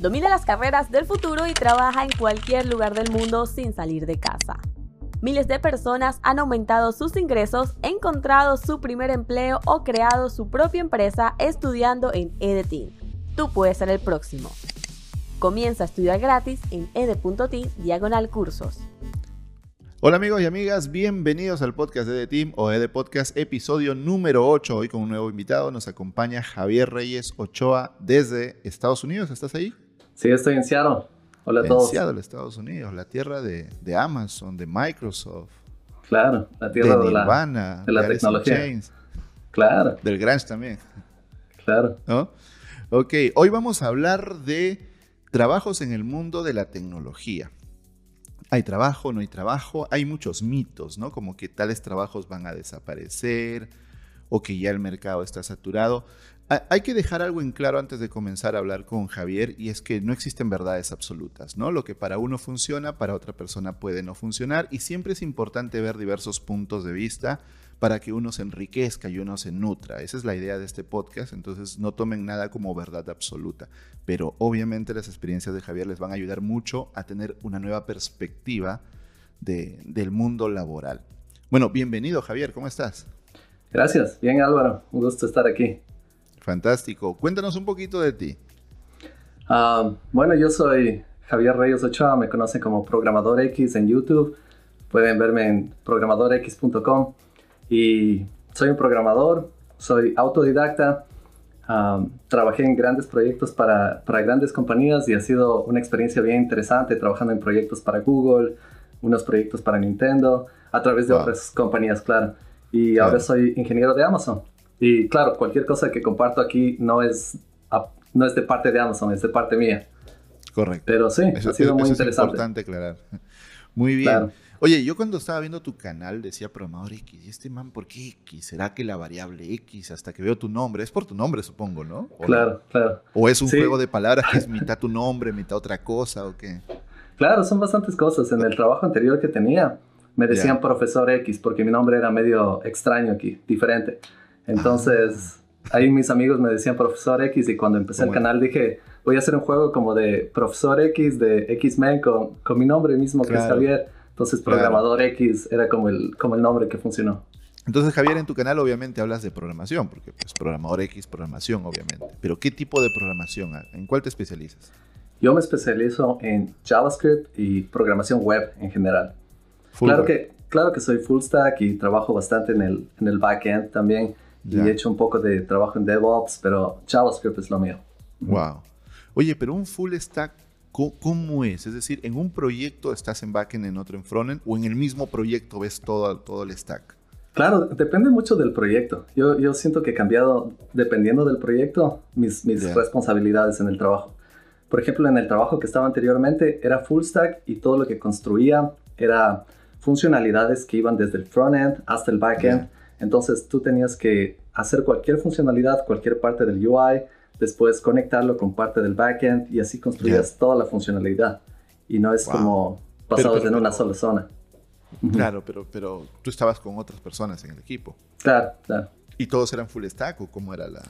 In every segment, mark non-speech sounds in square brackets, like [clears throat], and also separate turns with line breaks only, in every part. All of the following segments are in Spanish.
Domina las carreras del futuro y trabaja en cualquier lugar del mundo sin salir de casa. Miles de personas han aumentado sus ingresos, encontrado su primer empleo o creado su propia empresa estudiando en EDTIN. Tú puedes ser el próximo. Comienza a estudiar gratis en ed.tin diagonal cursos.
Hola amigos y amigas, bienvenidos al podcast de EDTIM o ED Podcast, episodio número 8. Hoy con un nuevo invitado nos acompaña Javier Reyes Ochoa desde Estados Unidos. ¿Estás ahí?
Sí, estoy en Seattle. Hola a todos.
En Seattle, Estados Unidos, la tierra de, Amazon, de Microsoft.
Claro, la tierra de,
Nirvana,
de la, tecnología. claro.
Del Grunge también.
Claro.
¿No? Ok, hoy vamos a hablar de trabajos en el mundo de la tecnología. Hay trabajo, no hay trabajo, hay muchos mitos, ¿no? Como que tales trabajos van a desaparecer o que ya el mercado está saturado. Hay que dejar algo en claro antes de comenzar a hablar con Javier y es que no existen verdades absolutas, ¿no? Lo que para uno funciona, para otra persona puede no funcionar y siempre es importante ver diversos puntos de vista para que uno se enriquezca y uno se nutra. Esa es la idea de este podcast, entonces no tomen nada como verdad absoluta, pero obviamente las experiencias de Javier les van a ayudar mucho a tener una nueva perspectiva del mundo laboral. Bueno, bienvenido Javier, ¿cómo estás?
Gracias, bien Álvaro, un gusto estar aquí.
Fantástico. Cuéntanos un poquito de ti.
Ah, bueno, yo soy Javier Reyes Ochoa, me conocen como Programador X en YouTube. Pueden verme en programadorx.com. Y soy un programador, soy autodidacta. Ah, trabajé en grandes proyectos para, para, grandes compañías y ha sido una experiencia bien interesante trabajando en proyectos para Google, unos proyectos para Nintendo, a través de otras compañías, claro. Y ahora soy ingeniero de Amazon. Y claro, cualquier cosa que comparto aquí no es, no es de parte de Amazon, es de parte mía.
Correcto.
Pero sí, ha sido muy interesante. Es
importante aclarar. [laughs] Muy bien. Oye, yo cuando estaba viendo tu canal decía programador X, ¿y este man por qué X? ¿Será que la variable X hasta que veo tu nombre? Es por tu nombre, supongo, ¿no?
claro, claro.
¿O es un juego de palabras que es [laughs] mitad tu nombre, mitad otra cosa o qué?
Claro, son bastantes cosas. En el trabajo anterior que tenía, me decían profesor X porque mi nombre era medio extraño aquí, diferente. Entonces, ahí mis amigos me decían Profesor X y cuando empecé el canal dije, voy a hacer un juego como de Profesor X, de X-Men con, con, mi nombre mismo que es Javier. Entonces, Programador X era como el, como el nombre que funcionó.
Entonces, Javier, en tu canal obviamente hablas de programación, porque pues programador X, programación, obviamente. Pero ¿qué tipo de programación? ¿En cuál te especializas?
Yo me especializo en JavaScript y programación web en general. claro que, claro que soy full stack y trabajo bastante en el, en el backend también. Y he hecho un poco de trabajo en DevOps, pero JavaScript es lo mío.
Wow. Oye, pero un full stack, ¿cómo, es? Es decir, ¿en un proyecto estás en backend, en otro en frontend, o en el mismo proyecto ves todo, todo el stack?
Claro, depende mucho del proyecto. Yo, yo siento que he cambiado, dependiendo del proyecto, mis, mis responsabilidades en el trabajo. Por ejemplo, en el trabajo que estaba anteriormente era full stack y todo lo que construía era funcionalidades que iban desde el frontend hasta el backend. Entonces tú tenías que hacer cualquier funcionalidad, cualquier parte del UI, después conectarlo con parte del backend y así construías toda la funcionalidad. Y no es como pasados en una sola zona.
Claro, pero, pero tú estabas con otras personas en el equipo.
Claro, claro.
¿Y todos eran full stack o cómo era la...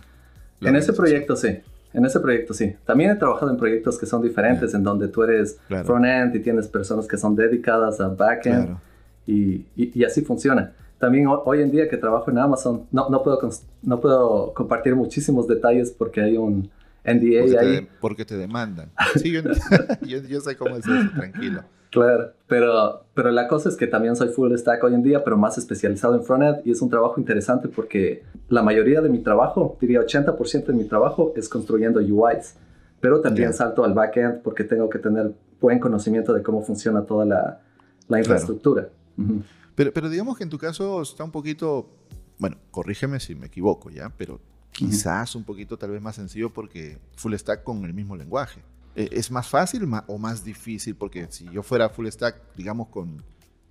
en ese proyecto sí. En ese proyecto sí. También he trabajado en proyectos que son diferentes, en donde tú eres front-end y tienes personas que son dedicadas a back-end. Y, y, así funciona también hoy en día que trabajo en Amazon, no, no, puedo, no puedo compartir muchísimos detalles porque hay un NDA
porque
ahí.
Te, porque te demandan. Sí, [laughs] yo, yo, sé cómo es eso, tranquilo.
Claro, pero, pero la cosa es que también soy full stack hoy en día, pero más especializado en frontend y es un trabajo interesante porque la mayoría de mi trabajo, diría 80% de mi trabajo es construyendo UIs, pero también salto al backend porque tengo que tener buen conocimiento de cómo funciona toda la, la infraestructura.
Pero, digamos que en tu caso está un poquito, bueno, corrígeme si me equivoco, ¿ya? Pero quizás un poquito tal vez más sencillo porque full stack con el mismo lenguaje. ¿E-, ¿Es más fácil o más difícil? Porque si yo fuera full stack, digamos, con,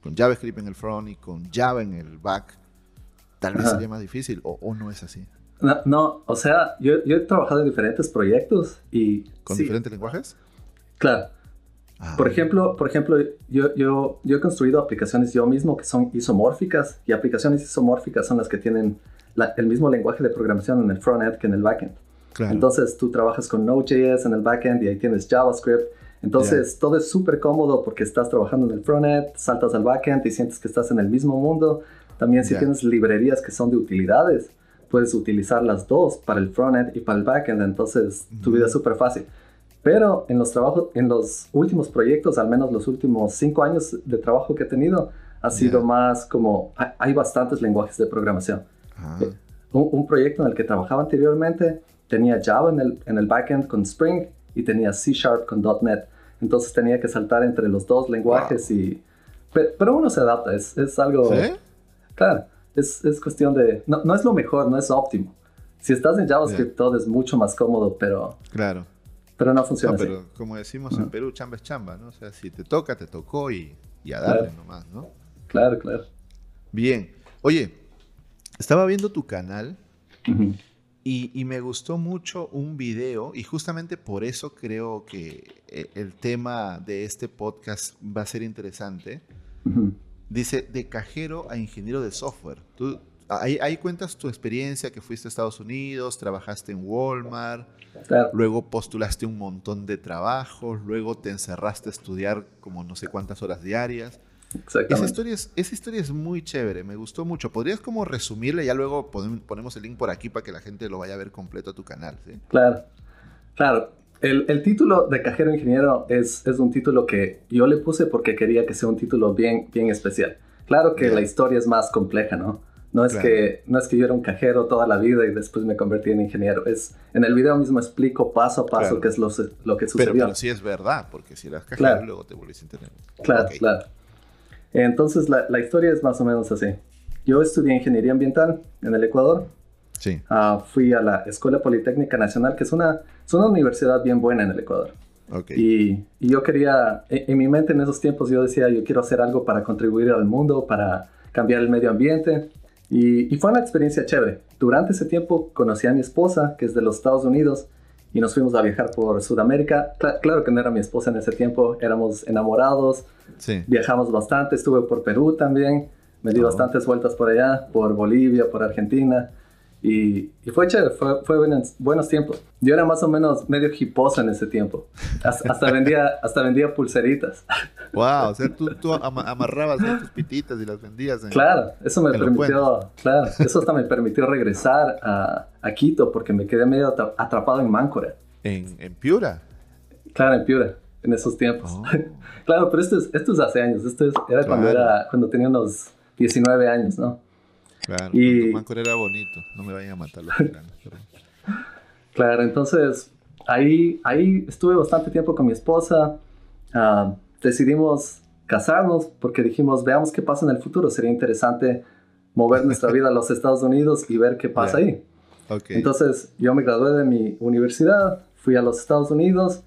con JavaScript en el front y con Java en el back, tal vez sería más difícil o, no es así.
No, o sea, yo, he trabajado en diferentes proyectos y...
¿Con diferentes lenguajes?
Claro. Ah. Por ejemplo, por ejemplo yo, yo, yo he construido aplicaciones yo mismo que son isomórficas y aplicaciones isomórficas son las que tienen el mismo lenguaje de programación en el frontend que en el backend. Entonces tú trabajas con Node.js en el backend y ahí tienes JavaScript. Entonces todo es súper cómodo porque estás trabajando en el frontend, saltas al backend y sientes que estás en el mismo mundo. También si tienes librerías que son de utilidades, puedes utilizar las dos para el frontend y para el backend. Entonces tu vida es súper fácil. Pero en los trabajos, en los últimos proyectos, al menos los últimos cinco años de trabajo que he tenido, ha sido más como, hay bastantes lenguajes de programación. Ah. Eh, un, proyecto en el que trabajaba anteriormente tenía Java en el, en el backend con Spring y tenía C Sharp con .NET. Entonces tenía que saltar entre los dos lenguajes y... Pero, uno se adapta, es, es algo... ¿Sí? Claro, es, es cuestión de... No, no, es lo mejor, no es óptimo. Si estás en JavaScript todo es mucho más cómodo, pero...
Claro.
Pero no funciona
no, pero como decimos en Perú, chamba es chamba, ¿no? O sea, si te toca, te tocó y, y a darle nomás, ¿no?
Claro, claro.
Bien. Oye, estaba viendo tu canal y, me gustó mucho un video y justamente por eso creo que eh, el tema de este podcast va a ser interesante. Dice, de cajero a ingeniero de software. Tú, ahí, cuentas tu experiencia, que fuiste a Estados Unidos, trabajaste en Walmart, luego postulaste un montón de trabajos, luego te encerraste a estudiar como no sé cuántas horas diarias. Esa historia, es, esa historia es muy chévere, me gustó mucho. ¿Podrías como resumirla? Ya luego ponemos el link por aquí para que la gente lo vaya a ver completo a tu canal. ¿sí?
Claro, claro. El, título de cajero ingeniero es, es un título que yo le puse porque quería que sea un título bien, bien especial. Claro que la historia es más compleja, ¿no? No es, que, no es que yo era un cajero toda la vida y después me convertí en ingeniero. Es, en el video mismo explico paso a paso qué es lo, lo que sucedió.
Pero, sí es verdad, porque si eras cajero luego te volviste entender.
Claro, claro. Entonces la, la, historia es más o menos así. Yo estudié ingeniería ambiental en el Ecuador.
Sí.
Uh, fui a la Escuela Politécnica Nacional, que es una, es una universidad bien buena en el Ecuador.
Okay.
Y, y, yo quería, en, mi mente en esos tiempos yo decía, yo quiero hacer algo para contribuir al mundo, para cambiar el medio ambiente. Y, y, fue una experiencia chévere. Durante ese tiempo conocí a mi esposa, que es de los Estados Unidos, y nos fuimos a viajar por Sudamérica. claro que no era mi esposa en ese tiempo, éramos enamorados,
sí.
viajamos bastante, estuve por Perú también, me di oh. bastantes vueltas por allá, por Bolivia, por Argentina. Y, fue chévere, fue, fue buenos, tiempos. Yo era más o menos medio hiposo en ese tiempo. Hasta, vendía, hasta vendía pulseritas. [laughs]
Wow, o sea, tú, tú amarrabas tus pititas y las vendías.
claro, eso me permitió, claro, eso hasta me permitió regresar a, a, Quito porque me quedé medio atrapado en Máncora.
¿En, en Piura?
Claro, en Piura, en esos tiempos. Oh. [laughs] claro, pero esto es, esto es hace años, esto era cuando, era, cuando tenía unos 19 años, ¿no?
Claro, y... era bonito, no me vayan a matar los [laughs]
Claro, entonces ahí, ahí estuve bastante tiempo con mi esposa. Ah, decidimos casarnos porque dijimos, veamos qué pasa en el futuro. Sería interesante mover nuestra vida a los [laughs] Estados Unidos y ver qué pasa ahí. Entonces yo me gradué de mi universidad, fui a los Estados Unidos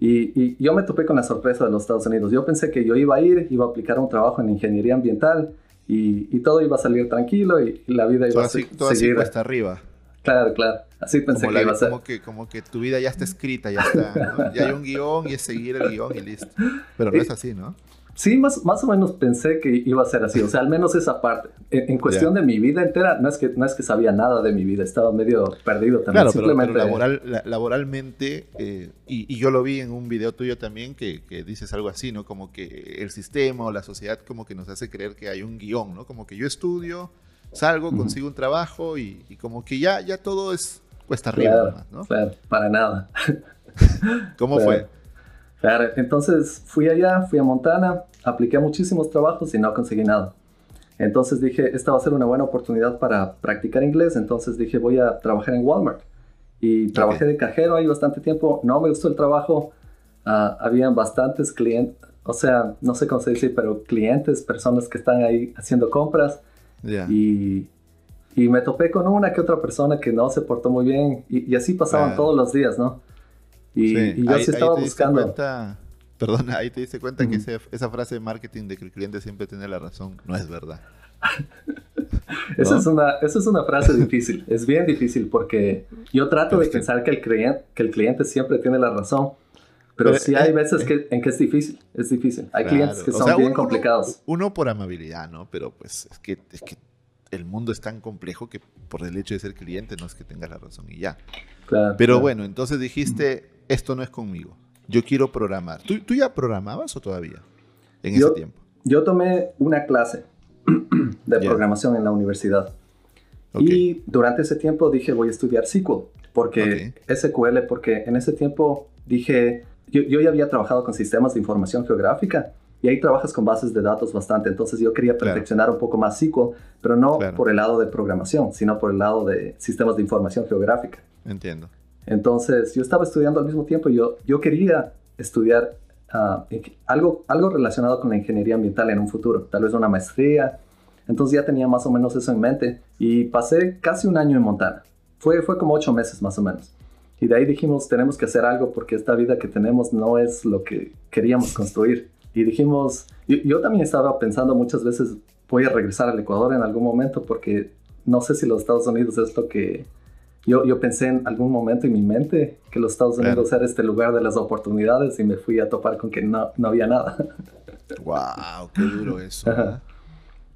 y, y, yo me topé con la sorpresa de los Estados Unidos. Yo pensé que yo iba a ir, iba a aplicar un trabajo en ingeniería ambiental y, todo iba a salir tranquilo y, la vida iba a seguir.
Todo así hasta arriba.
Claro, claro. Así pensé que iba a ser.
Como que, como que tu vida ya está escrita, ya está. Ya hay un guion y es seguir el guion y listo. Pero no [laughs] es así, ¿no?
Sí, más, más o menos pensé que iba a ser así, o sea, al menos esa parte. En, cuestión de mi vida entera, no es, que, no es que sabía nada de mi vida, estaba medio perdido también.
Claro, Simplemente... pero, laboral, laboralmente, eh, y, yo lo vi en un video tuyo también, que, que, dices algo así, ¿no? Como que el sistema o la sociedad como que nos hace creer que hay un guion, ¿no? Como que yo estudio, salgo, consigo un trabajo y, como que ya, ya todo es cuesta arriba, ¿no?
Claro, para nada. [laughs]
¿Cómo fue?
Claro, entonces fui allá, fui a Montana, apliqué a muchísimos trabajos y no conseguí nada. Entonces dije, esta va a ser una buena oportunidad para practicar inglés, entonces dije, voy a trabajar en Walmart. Y trabajé de cajero ahí bastante tiempo, no me gustó el trabajo, uh, habían bastantes clientes, o sea, no sé cómo se dice, pero clientes, personas que están ahí haciendo compras. Y, y, me topé con una que otra persona que no se portó muy bien y, así pasaban todos los días, ¿no? Y, yo sí estaba buscando.
perdona, ahí te diste cuenta que esa frase de marketing de que el cliente siempre tiene la razón no es verdad. [laughs]
esa, es una, esa es una frase difícil, [laughs] es bien difícil porque yo trato de pensar que el, cliente, que el cliente siempre tiene la razón, pero, sí hay eh, veces eh. que, en que es difícil, es difícil. Hay clientes que son bien complicados.
Uno por amabilidad, ¿no? Pero pues es que, es que el mundo es tan complejo que por el hecho de ser cliente no es que tengas la razón y ya.
Claro,
Pero
claro.
bueno, entonces dijiste, esto no es conmigo. Yo quiero programar. ¿Tú, tú ya programabas o todavía? En
Yo-
ese tiempo.
Yo tomé una clase [clears throat] de programación en la universidad. Y durante ese tiempo dije, voy a estudiar SQL. Porque SQL, porque en ese tiempo dije, yo, yo ya había trabajado con sistemas de información geográfica y ahí trabajas con bases de datos bastante. Entonces yo quería
Claro.
perfeccionar un poco más SQL, pero no
Claro.
por el lado de programación, sino por el lado de sistemas de información geográfica.
Entiendo.
Entonces, yo estaba estudiando al mismo tiempo, yo, yo quería estudiar ah, algo, algo relacionado con la ingeniería ambiental en un futuro, tal vez una maestría. Entonces ya tenía más o menos eso en mente y pasé casi un año en Montana. Fue, fue como ocho meses más o menos. Y de ahí dijimos, tenemos que hacer algo porque esta vida que tenemos no es lo que queríamos construir. Y dijimos, yo, yo también estaba pensando muchas veces, voy a regresar al Ecuador en algún momento porque no sé si los Estados Unidos es lo que yo, yo pensé en algún momento en mi mente que los Estados
Claro.
Unidos era este lugar de las oportunidades y me fui a topar con que no, no había nada.
Wow, qué duro eso.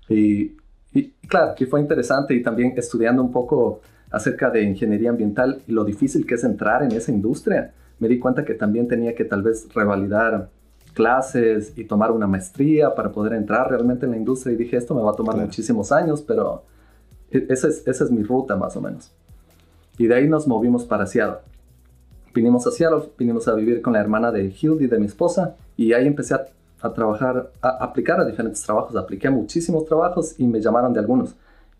Y, y claro, que fue interesante y también estudiando un poco acerca de ingeniería ambiental y lo difícil que es entrar en esa industria, me di cuenta que también tenía que tal vez revalidar clases y tomar una maestría para poder entrar realmente en la industria y dije, esto me va a tomar
Claro.
muchísimos años, pero e- esa es, esa es mi ruta más o menos. Y de ahí nos movimos para Seattle. Vinimos a Seattle, vinimos a vivir con la hermana de Hildy, de mi esposa, y ahí empecé a, a trabajar, a aplicar a diferentes trabajos. Apliqué a muchísimos trabajos y me llamaron de algunos.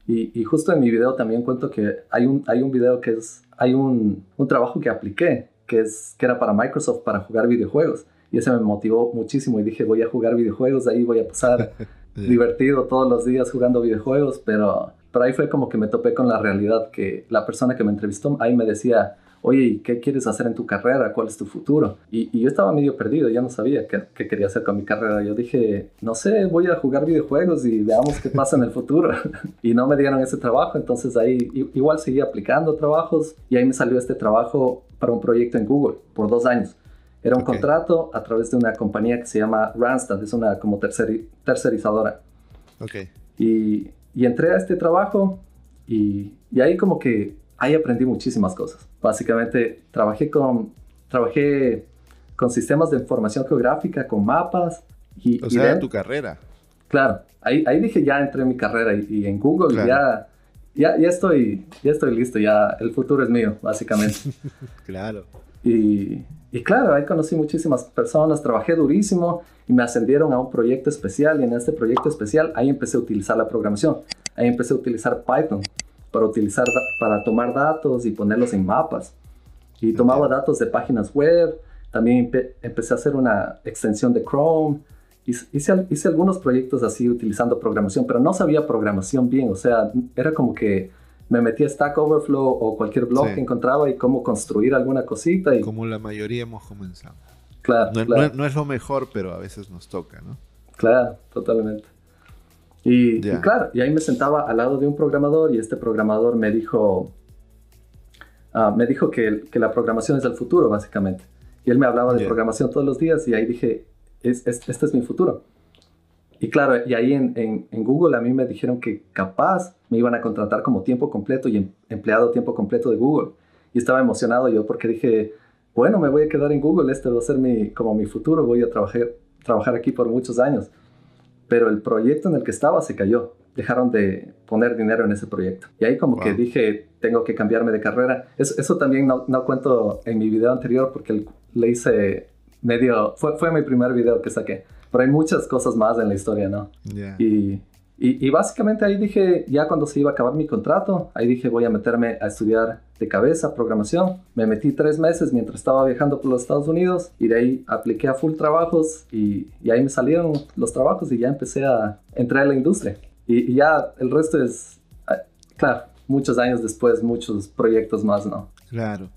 Y, y justo en mi video también cuento que hay un, hay un video que es, hay un, un trabajo que apliqué, que, es, que era para Microsoft para jugar videojuegos. Y ese me motivó muchísimo y dije, voy a jugar videojuegos, ahí voy a pasar [laughs] divertido todos los días jugando videojuegos, pero, pero ahí fue como que me topé con la realidad que la persona que me entrevistó ahí me decía, oye, ¿y qué quieres hacer en tu carrera? ¿Cuál es tu futuro? Y, y yo estaba medio perdido, ya no sabía qué, qué quería hacer con mi carrera. Yo dije, no sé, voy a jugar videojuegos y veamos qué pasa en el futuro. [laughs] y no me dieron ese trabajo, entonces ahí igual seguí aplicando trabajos y ahí me salió este trabajo para un proyecto en Google por dos años. Era un contrato a través de una compañía que se llama Randstad, es una como terceri- tercerizadora.
Ok.
Y, y entré a este trabajo y, y ahí como que ahí aprendí muchísimas cosas. Básicamente trabajé con, trabajé con sistemas de información geográfica, con mapas. Y,
O
y
sea,
de-
tu carrera.
Claro, ahí, ahí dije ya entré en mi carrera y, y en Google
Claro.
ya, ya, ya, estoy, ya estoy listo, ya el futuro es mío, básicamente. [laughs]
Claro.
Y, y claro, ahí conocí muchísimas personas, trabajé durísimo y me ascendieron a un proyecto especial y en este proyecto especial ahí empecé a utilizar la programación. Ahí empecé a utilizar Python para, utilizar, para tomar datos y ponerlos en mapas. Y tomaba datos de páginas web, también empe- empecé a hacer una extensión de Chrome. Hice, hice algunos proyectos así utilizando programación, pero no sabía programación bien, o sea, era como que me metía a Stack Overflow o cualquier blog
Sí.
que encontraba y cómo construir alguna cosita y
Como la mayoría hemos comenzado.
claro,
No,
claro,
no- no es lo mejor, pero a veces nos toca, ¿no?
claro, totalmente. Y,
Ya.
y claro, y ahí me sentaba al lado de un programador y este programador me dijo, ah, me dijo que, que la programación es el futuro, básicamente. Y él me hablaba de programación todos los días y ahí dije, es, es- este es mi futuro. Y claro, y ahí en, en- en Google a mí me dijeron que capaz me iban a contratar como tiempo completo y em- empleado tiempo completo de Google. Y estaba emocionado yo porque dije, bueno, me voy a quedar en Google, este va a ser mi, como mi futuro, voy a trabajar, trabajar aquí por muchos años. Pero el proyecto en el que estaba se cayó. Dejaron de poner dinero en ese proyecto. Y ahí como que
Wow.
dije, tengo que cambiarme de carrera. Eso, eso también no, no cuento en mi video anterior porque le hice medio... Fue, fue mi primer video que saqué. Pero hay muchas cosas más en la historia, ¿no?
Ya.
Y, y, y básicamente ahí dije, ya cuando se iba a acabar mi contrato, ahí dije voy a meterme a estudiar de cabeza programación. Me metí tres meses mientras estaba viajando por los Estados Unidos y de ahí apliqué a full trabajos y, y ahí me salieron los trabajos y ya empecé a entrar en la industria. Y, y ya el resto es, ah, claro, muchos años después, muchos proyectos más, ¿no?
Claro.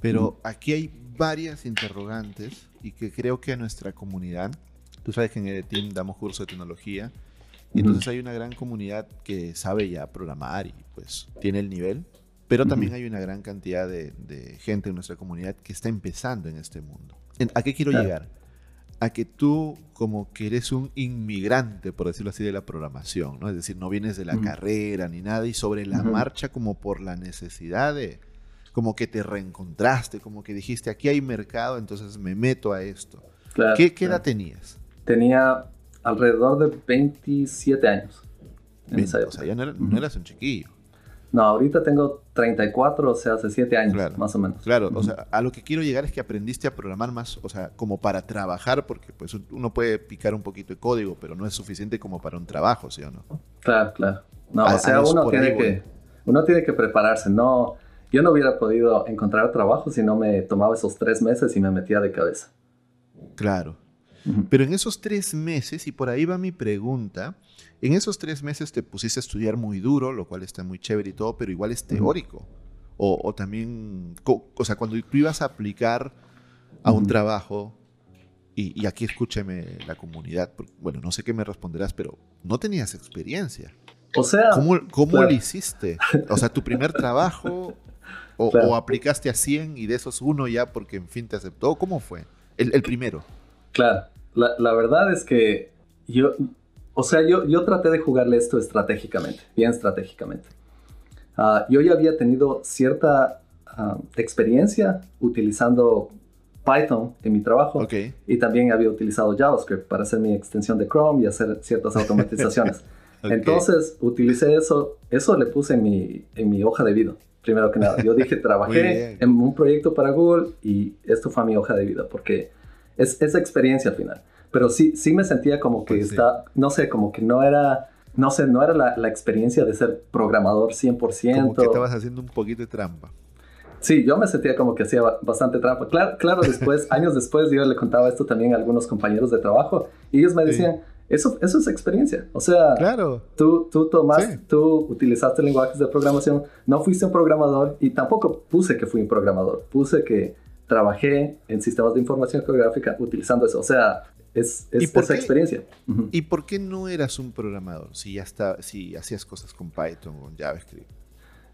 Pero aquí hay varias interrogantes y que creo que a nuestra comunidad, tú sabes que en el team damos curso de tecnología, y entonces hay una gran comunidad que sabe ya programar y pues tiene el nivel, pero también hay una gran cantidad de, de gente en nuestra comunidad que está empezando en este mundo. ¿A qué quiero
Claro.
llegar? a que tú como que eres un inmigrante, por decirlo así, de la programación, ¿no? Es decir, no vienes de la carrera ni nada y sobre la marcha como por la necesidad de, como que te reencontraste, como que dijiste, aquí hay mercado, entonces me meto a esto. ¿Qué, edad tenías?
Tenía alrededor de 27 años.
o sea, ya no eras un chiquillo.
No, ahorita tengo 34, o sea, hace 7 años, más o menos.
Claro, o sea, a lo que quiero llegar es que aprendiste a programar más, o sea, como para trabajar, porque pues uno puede picar un poquito de código, pero no es suficiente como para un trabajo, ¿sí o no?
Claro, claro. No, o sea, uno tiene, que, uno tiene que prepararse, no... Yo no hubiera podido encontrar trabajo si no me tomaba esos tres meses y me metía de cabeza.
Claro. Pero en esos tres meses, y por ahí va mi pregunta, en esos tres meses te pusiste a estudiar muy duro, lo cual está muy chévere y todo, pero igual es teórico. o, también, o sea, cuando tú ibas a aplicar a un trabajo, y, aquí escúcheme la comunidad, bueno, no sé qué me responderás, pero no tenías experiencia.
O sea,
¿cómo, cómo lo hiciste? O sea, tu primer trabajo, o, aplicaste a 100 y de esos uno ya porque en fin te aceptó, ¿cómo fue? El, el primero.
Claro, la, la, verdad es que yo, o sea, yo, yo traté de jugarle esto estratégicamente, bien estratégicamente. Ah, yo ya había tenido cierta ah, experiencia utilizando Python en mi trabajo y también había utilizado JavaScript para hacer mi extensión de Chrome y hacer ciertas [laughs] automatizaciones. Entonces utilicé eso, eso le puse en mi, en mi hoja de vida, primero que nada. Yo dije, [laughs] trabajé en un proyecto para Google y esto fue mi hoja de vida porque es esa experiencia al final pero sí, sí me sentía como que pues está, no sé, como que no era, no sé, no era la, la experiencia de ser programador 100%. Como
que estabas haciendo un poquito de trampa.
Sí, yo me sentía como que hacía bastante trampa. Claro, claro [laughs] después, años después, yo le contaba esto también a algunos compañeros de trabajo y ellos me decían, eso, eso es experiencia. O sea,
claro.
tú, tú tomaste, tú utilizaste lenguajes de programación, no fuiste un programador y tampoco puse que fui un programador, puse que trabajé en sistemas de información geográfica utilizando eso. O sea, es, esa experiencia.
¿Y por qué no eras un programador si ya está, si hacías cosas con Python o con JavaScript?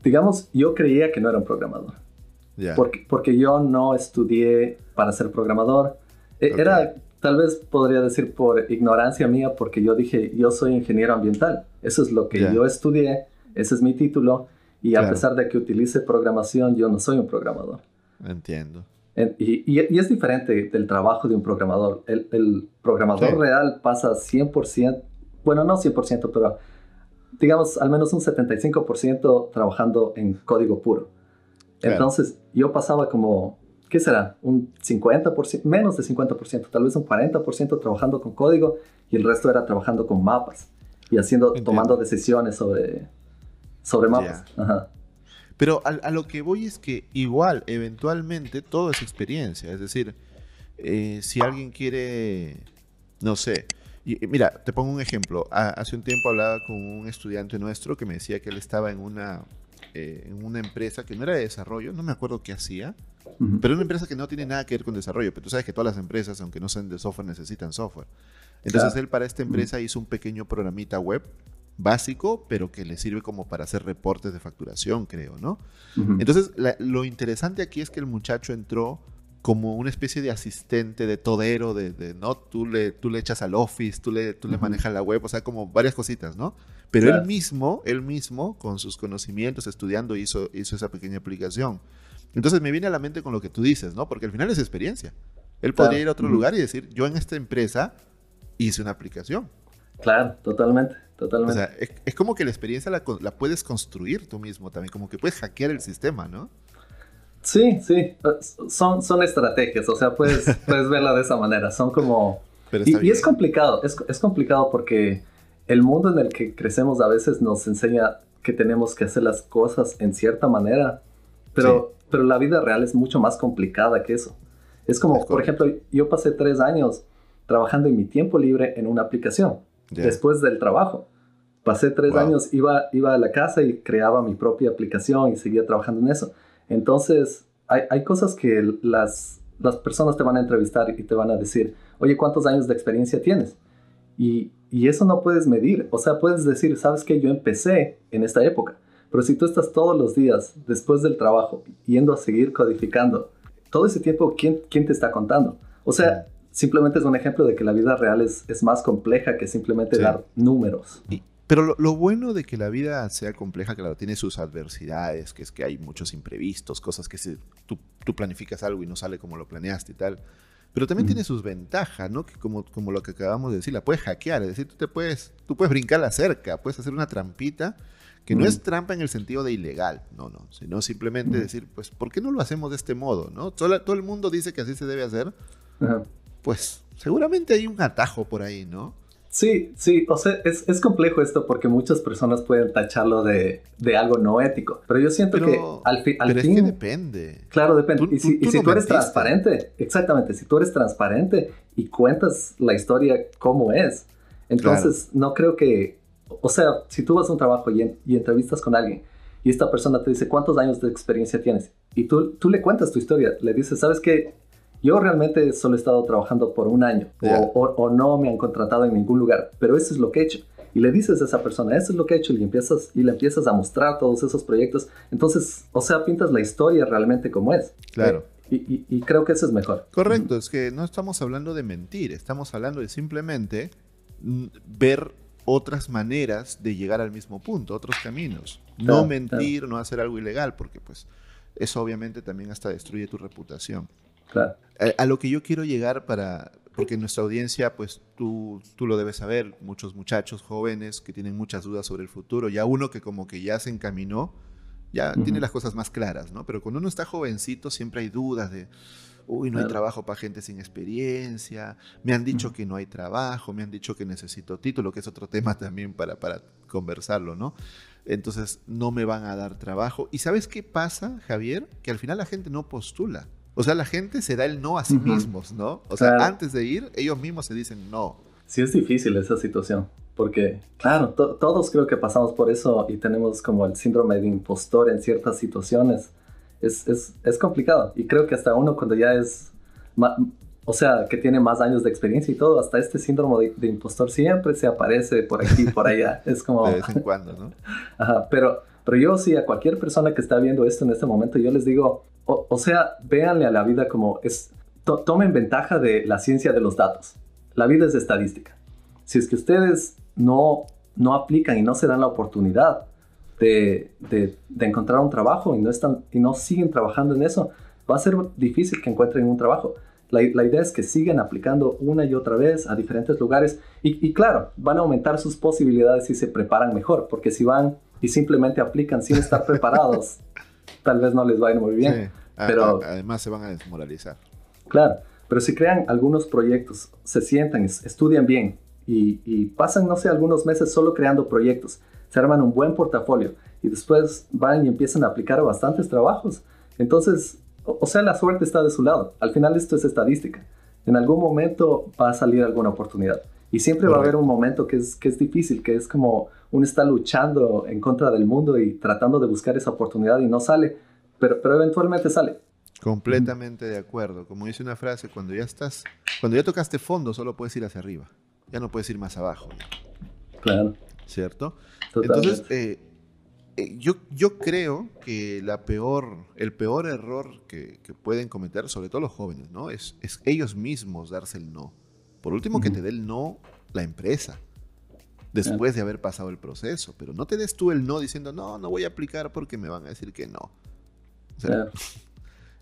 Digamos, yo creía que no era un programador. Porque, porque yo no estudié para ser programador. E, era, tal vez podría decir por ignorancia mía, porque yo dije, yo soy ingeniero ambiental. Eso es lo que yo estudié, ese es mi título. Y a pesar de que utilice programación, yo no soy un programador.
Entiendo.
Y, es diferente del trabajo de un programador. El, programador real pasa 100%, bueno, no 100%, pero digamos al menos un 75% trabajando en código puro. Entonces yo pasaba como, ¿qué será? Un 50%, menos de 50%, tal vez un 40% trabajando con código y el resto era trabajando con mapas y haciendo, tomando decisiones sobre, sobre mapas. Ajá.
Pero a, lo que voy es que igual, eventualmente, todo es experiencia. Es decir, eh, si alguien quiere, no sé, y, mira, te pongo un ejemplo. hace un tiempo hablaba con un estudiante nuestro que me decía que él estaba en una, eh, en una empresa que no era de desarrollo, no me acuerdo qué hacía, pero una empresa que no tiene nada que ver con desarrollo. Pero tú sabes que todas las empresas, aunque no sean de software, necesitan software. Entonces él para esta empresa hizo un pequeño programita web básico, pero que le sirve como para hacer reportes de facturación, creo, ¿no? Entonces, lo interesante aquí es que el muchacho entró como una especie de asistente, de todero, de, ¿no? Tú le, tú le echas al office, tú le, tú le manejas la web, o sea, como varias cositas, ¿no? Pero él mismo, él mismo, con sus conocimientos, estudiando, hizo, hizo esa pequeña aplicación. Entonces me viene a la mente con lo que tú dices, ¿no? Porque al final es experiencia. Él podría ir a otro lugar y decir, yo en esta empresa hice una aplicación.
Claro, totalmente. Totalmente.
O sea, es, como que la experiencia la, puedes construir tú mismo también, como que puedes hackear el sistema, ¿no?
Sí, sí, eh, son, son estrategias, o sea, puedes, [laughs] puedes verla de esa manera, son como... Y, es complicado, es, es, complicado porque el mundo en el que crecemos a veces nos enseña que tenemos que hacer las cosas en cierta manera, pero, pero la vida real es mucho más complicada que eso. Es como, por ejemplo, yo pasé tres años trabajando en mi tiempo libre en una aplicación después del trabajo. Pasé tres años, iba, iba a la casa y creaba mi propia aplicación y seguía trabajando en eso. Entonces, hay, hay cosas que las, las personas te van a entrevistar y te van a decir, oye, ¿cuántos años de experiencia tienes? Y, y eso no puedes medir. O sea, puedes decir, sabes que yo empecé en esta época, pero si tú estás todos los días después del trabajo yendo a seguir codificando, todo ese tiempo, ¿quién, quién te está contando? O sea, simplemente es un ejemplo de que la vida real es, es más compleja que simplemente dar números.
pero lo, bueno de que la vida sea compleja, claro, tiene sus adversidades, que es que hay muchos imprevistos, cosas que se, tú, planificas algo y no sale como lo planeaste y tal. Pero también tiene sus ventajas, ¿no? Que como, como lo que acabamos de decir, la puedes hackear, es decir, tú, te puedes, tú puedes brincar la cerca, puedes hacer una trampita que no es trampa en el sentido de ilegal, no, no, sino simplemente decir, pues, ¿por qué no lo hacemos de este modo, no? Todo, todo el mundo dice que así se debe hacer, pues seguramente hay un atajo por ahí, ¿no?
Sí, sí, o sea, es, es, complejo esto porque muchas personas pueden tacharlo de, de algo no ético, pero yo siento que al, fi, al
pero
fin...
Es que depende.
Claro, depende. y si, tú, y si tú eres transparente, exactamente, si tú eres transparente y cuentas la historia como es, entonces no creo que, o sea, si tú vas a un trabajo y, y entrevistas con alguien y esta persona te dice, ¿cuántos años de experiencia tienes? Y tú, tú le cuentas tu historia, le dices, ¿sabes qué? Yo realmente solo he estado trabajando por un año o, no me han contratado en ningún lugar, pero eso es lo que he hecho. Y le dices a esa persona, eso es lo que he hecho y, empiezas, y le empiezas a mostrar todos esos proyectos. Entonces, o sea, pintas la historia realmente como es.
Claro.
Y, y creo que eso es mejor.
Correcto, es que no estamos hablando de mentir, estamos hablando de simplemente mm, ver otras maneras de llegar al mismo punto, otros caminos. No mentir, no hacer algo ilegal, porque pues eso obviamente también hasta destruye tu reputación. A, lo que yo quiero llegar para, porque nuestra audiencia, pues tú, tú lo debes saber, muchos muchachos jóvenes que tienen muchas dudas sobre el futuro, ya uno que como que ya se encaminó, ya tiene las cosas más claras, ¿no? Pero cuando uno está jovencito siempre hay dudas de, uy, no hay trabajo para gente sin experiencia, me han dicho que no hay trabajo, me han dicho que necesito título, que es otro tema [laughs] también para, para conversarlo, ¿no? Entonces no me van a dar trabajo. ¿Y sabes qué pasa, Javier? Que al final la gente no postula. O sea, la gente se da el no a sí mismos, ¿no? O sea, antes de ir, ellos mismos se dicen no.
Sí, es difícil esa situación. Porque, claro, todos creo que pasamos por eso y tenemos como el síndrome de impostor en ciertas situaciones. Es, es, es complicado. Y creo que hasta uno cuando ya es, o sea, que tiene más años de experiencia y todo, hasta este síndrome de, impostor siempre se aparece por aquí y por allá. [laughs] Es como...
De vez en cuando, ¿no? [laughs]
Ajá, pero, pero yo sí, a cualquier persona que está viendo esto en este momento, yo les digo, o, sea, véanle a la vida como es, tomen ventaja de la ciencia de los datos. La vida es estadística. Si es que ustedes no, no aplican y no se dan la oportunidad de, de, encontrar un trabajo y no, están, y no siguen trabajando en eso, va a ser difícil que encuentren un trabajo. La, idea es que sigan aplicando una y otra vez a diferentes lugares y, claro, van a aumentar sus posibilidades si se preparan mejor, porque si van y simplemente aplican sin estar preparados, [laughs] tal vez no les va a ir muy bien.
pero, además se van a desmoralizar.
Claro, pero si crean algunos proyectos, se sientan, estudian bien y, pasan, no sé, algunos meses solo creando proyectos, se arman un buen portafolio y después van y empiezan a aplicar a bastantes trabajos. Entonces, o, sea, la suerte está de su lado. Al final esto es estadística. En algún momento va a salir alguna oportunidad. Y siempre va a haber un momento que es, que es difícil, que es como uno está luchando en contra del mundo y tratando de buscar esa oportunidad y no sale pero, pero eventualmente sale.
Completamente de acuerdo. Como dice una frase, cuando ya estás, cuando ya tocaste fondo, solo puedes ir hacia arriba. Ya no puedes ir más abajo.
Claro.
¿Cierto? Entonces, eh, eh, yo, yo creo que la peor, el peor error que, pueden cometer, sobre todo los jóvenes, ¿no? Es, es ellos mismos darse el no. Por último, que te dé el no la empresa después de haber pasado el proceso. Pero no te des tú el no diciendo, no, no voy a aplicar porque me van a decir que no. [laughs]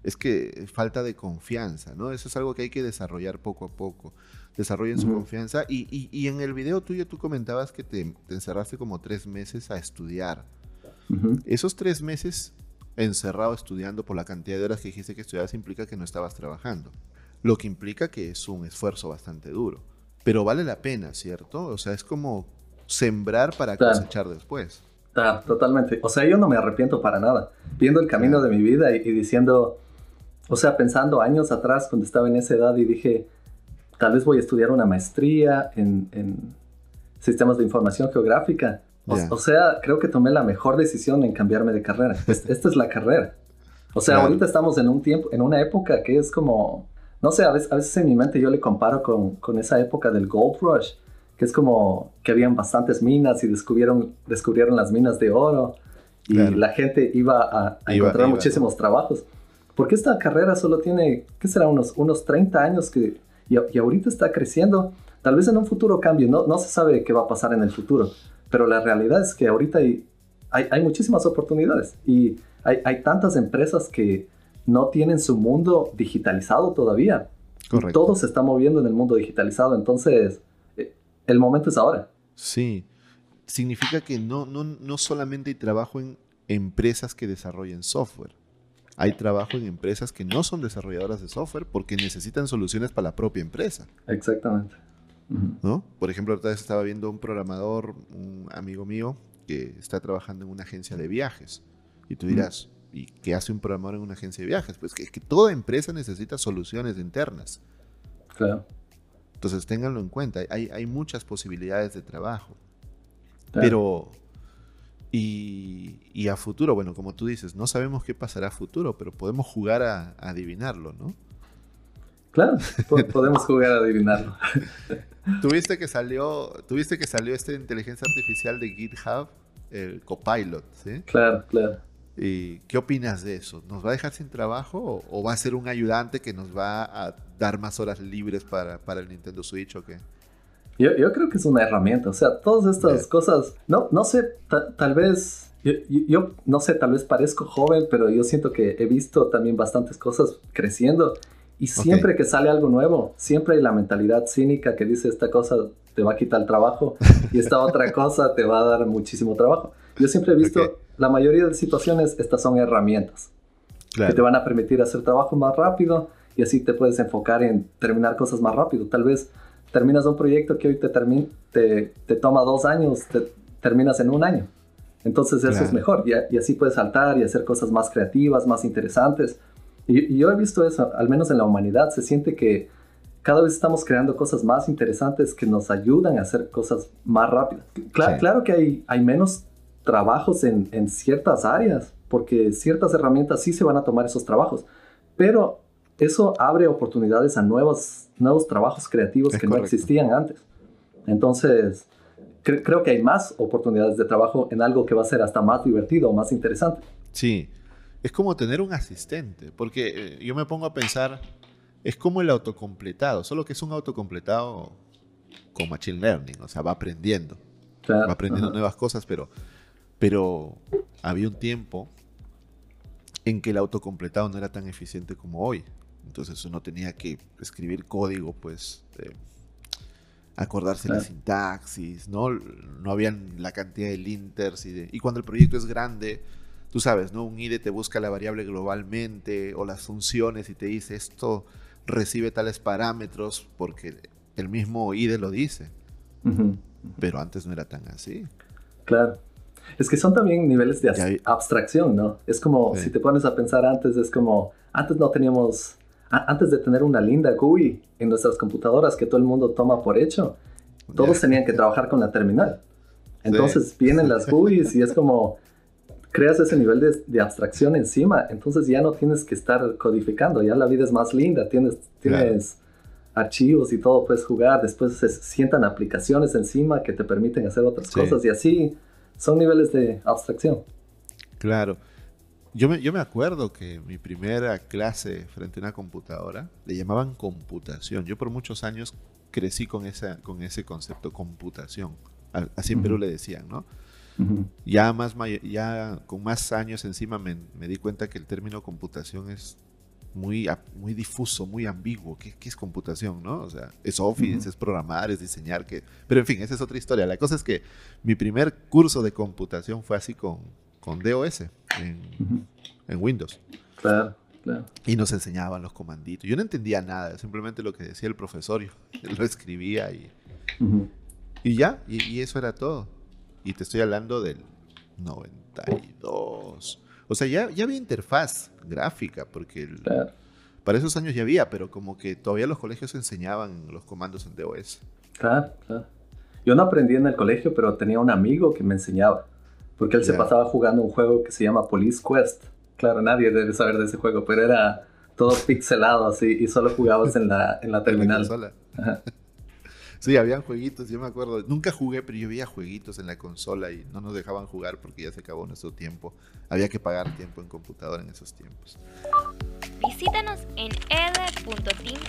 Es que falta de confianza, ¿no? Eso es algo que hay que desarrollar poco a poco. Desarrollen su confianza. Y, en el video tuyo tú comentabas que te, encerraste como tres meses a estudiar. Esos tres meses encerrado estudiando por la cantidad de horas que dijiste que estudiabas implica que no estabas trabajando. Lo que implica que es un esfuerzo bastante duro. Pero vale la pena, ¿cierto? O sea, es como sembrar para cosechar después.
Ah, totalmente. O sea, yo no me arrepiento para nada. Viendo el camino de mi vida y, diciendo, o sea, pensando años atrás cuando estaba en esa edad y dije, tal vez voy a estudiar una maestría en, sistemas de información geográfica. O, sea, creo que tomé la mejor decisión en cambiarme de carrera. [laughs] Esta es la carrera. O sea, ahorita estamos en un tiempo, en una época que es como, no sé, a veces, a veces en mi mente yo le comparo con, con esa época del Gold Rush que es como que habían bastantes minas y descubrieron, descubrieron las minas de oro y la gente iba a, encontrar muchísimos trabajos. Porque esta carrera solo tiene, ¿qué será? Unos, unos 30 años que, Y, y, ahorita está creciendo. Tal vez en un futuro cambie, no, no se sabe qué va a pasar en el futuro, pero la realidad es que ahorita hay, hay, hay muchísimas oportunidades y hay, hay, tantas empresas que no tienen su mundo digitalizado todavía. Correcto. Todo se está moviendo en el mundo digitalizado, entonces el momento es ahora.
Sí, significa que no, no, no solamente hay trabajo en empresas que desarrollen software, hay trabajo en empresas que no son desarrolladoras de software porque necesitan soluciones para la propia empresa.
Exactamente.
¿No? Por ejemplo, otra vez estaba viendo un programador, un amigo mío, que está trabajando en una agencia de viajes. Y tú dirás, ¿y qué hace un programador en una agencia de viajes? Pues que, que toda empresa necesita soluciones internas.
Claro.
Entonces, ténganlo en cuenta. Hay, hay muchas posibilidades de trabajo. Claro. Pero y, a futuro, bueno, como tú dices, no sabemos qué pasará a futuro, pero podemos jugar a, adivinarlo, ¿no?
Claro, podemos jugar a adivinarlo. [laughs]
¿Tuviste que salió, tuviste que salió esta inteligencia artificial de GitHub, el Copilot, ¿sí?
Claro, claro.
¿Y qué opinas de eso? ¿Nos va a dejar sin trabajo o, va a ser un ayudante que nos va a dar más horas libres para, para el Nintendo Switch o qué?
Yo, yo, creo que es una herramienta, o sea, todas estas cosas, no, no sé, tal vez, yo, yo, no sé, tal vez parezco joven, pero yo siento que he visto también bastantes cosas creciendo y siempre okay. que sale algo nuevo, siempre hay la mentalidad cínica que dice esta cosa te va a quitar el trabajo y esta otra [laughs] cosa te va a dar muchísimo trabajo. Yo siempre he visto, okay. La mayoría de situaciones, estas son herramientas claro. que te van a permitir hacer trabajo más rápido y así te puedes enfocar en terminar cosas más rápido. Tal vez terminas un proyecto que hoy te, te, te toma dos años, te terminas en un año. Entonces eso claro. es mejor y, y, así puedes saltar y hacer cosas más creativas, más interesantes. Y, y, yo he visto eso, al menos en la humanidad, se siente que cada vez estamos creando cosas más interesantes que nos ayudan a hacer cosas más rápidas. Cla sí. Claro que hay, hay menos trabajos en, en ciertas áreas, porque ciertas herramientas sí se van a tomar esos trabajos, pero eso abre oportunidades a nuevos, nuevos trabajos creativos es que correcto. no existían antes. Entonces, cre creo que hay más oportunidades de trabajo en algo que va a ser hasta más divertido o más interesante.
Sí, es como tener un asistente, porque eh, yo me pongo a pensar, es como el autocompletado, solo que es un autocompletado con Machine Learning, o sea, va aprendiendo, claro. va aprendiendo nuevas cosas, pero, pero había un tiempo en que el autocompletado no era tan eficiente como hoy. Entonces uno tenía que escribir código, pues, eh, acordarse claro. la sintaxis, ¿no? No habían la cantidad de linters y, de, y cuando el proyecto es grande, tú sabes, ¿no? Un IDE te busca la variable globalmente o las funciones y te dice esto recibe tales parámetros porque el mismo IDE lo dice. Uh -huh. Pero antes no era tan así.
Claro. Es que son también niveles de abstracción, ¿no? Es como, sí. si te pones a pensar antes, es como, antes no teníamos antes de tener una linda GUI en nuestras computadoras que todo el mundo toma por hecho, todos tenían que trabajar con la terminal. Entonces sí. vienen las [laughs] GUIs y es como creas ese nivel de, de, abstracción encima, entonces ya no tienes que estar codificando, ya la vida es más linda, tienes, tienes claro. archivos y todo, puedes jugar, después se sientan aplicaciones encima que te permiten hacer otras sí. cosas y así son niveles de abstracción.
Claro. Yo me, yo me acuerdo que mi primera clase frente a una computadora le llamaban computación. Yo por muchos años crecí con, esa, con ese concepto, computación. Así en uh -huh. Perú le decían, ¿no? Uh -huh. ya, más, ya con más años encima me, me, di cuenta que el término computación es muy, muy difuso, muy ambiguo. ¿Qué, ¿Qué, es computación, no? O sea, es Office, uh -huh. es programar, es diseñar. Que... Pero en fin, esa es otra historia. La cosa es que mi primer curso de computación fue así con, con DOS en, uh -huh. en Windows.
Claro, claro.
Y nos enseñaban los comanditos. Yo no entendía nada, simplemente lo que decía el profesor, yo [laughs] lo escribía y, uh -huh. y ya, y, y, eso era todo. Y te estoy hablando del 92. O sea, ya, ya había interfaz gráfica, porque el, claro. para esos años ya había, pero como que todavía los colegios enseñaban los comandos en DOS.
Claro, claro. Yo no aprendí en el colegio, pero tenía un amigo que me enseñaba. Porque él yeah. se pasaba jugando un juego que se llama Police Quest. Claro, nadie debe saber de ese juego, pero era todo pixelado así y solo jugabas en la, en la terminal. [laughs]
En la sí, habían jueguitos, yo me acuerdo. Nunca jugué, pero yo veía jueguitos en la consola y no nos dejaban jugar porque ya se acabó nuestro tiempo. Había que pagar tiempo en computadora en esos tiempos.
Visítanos en ed.team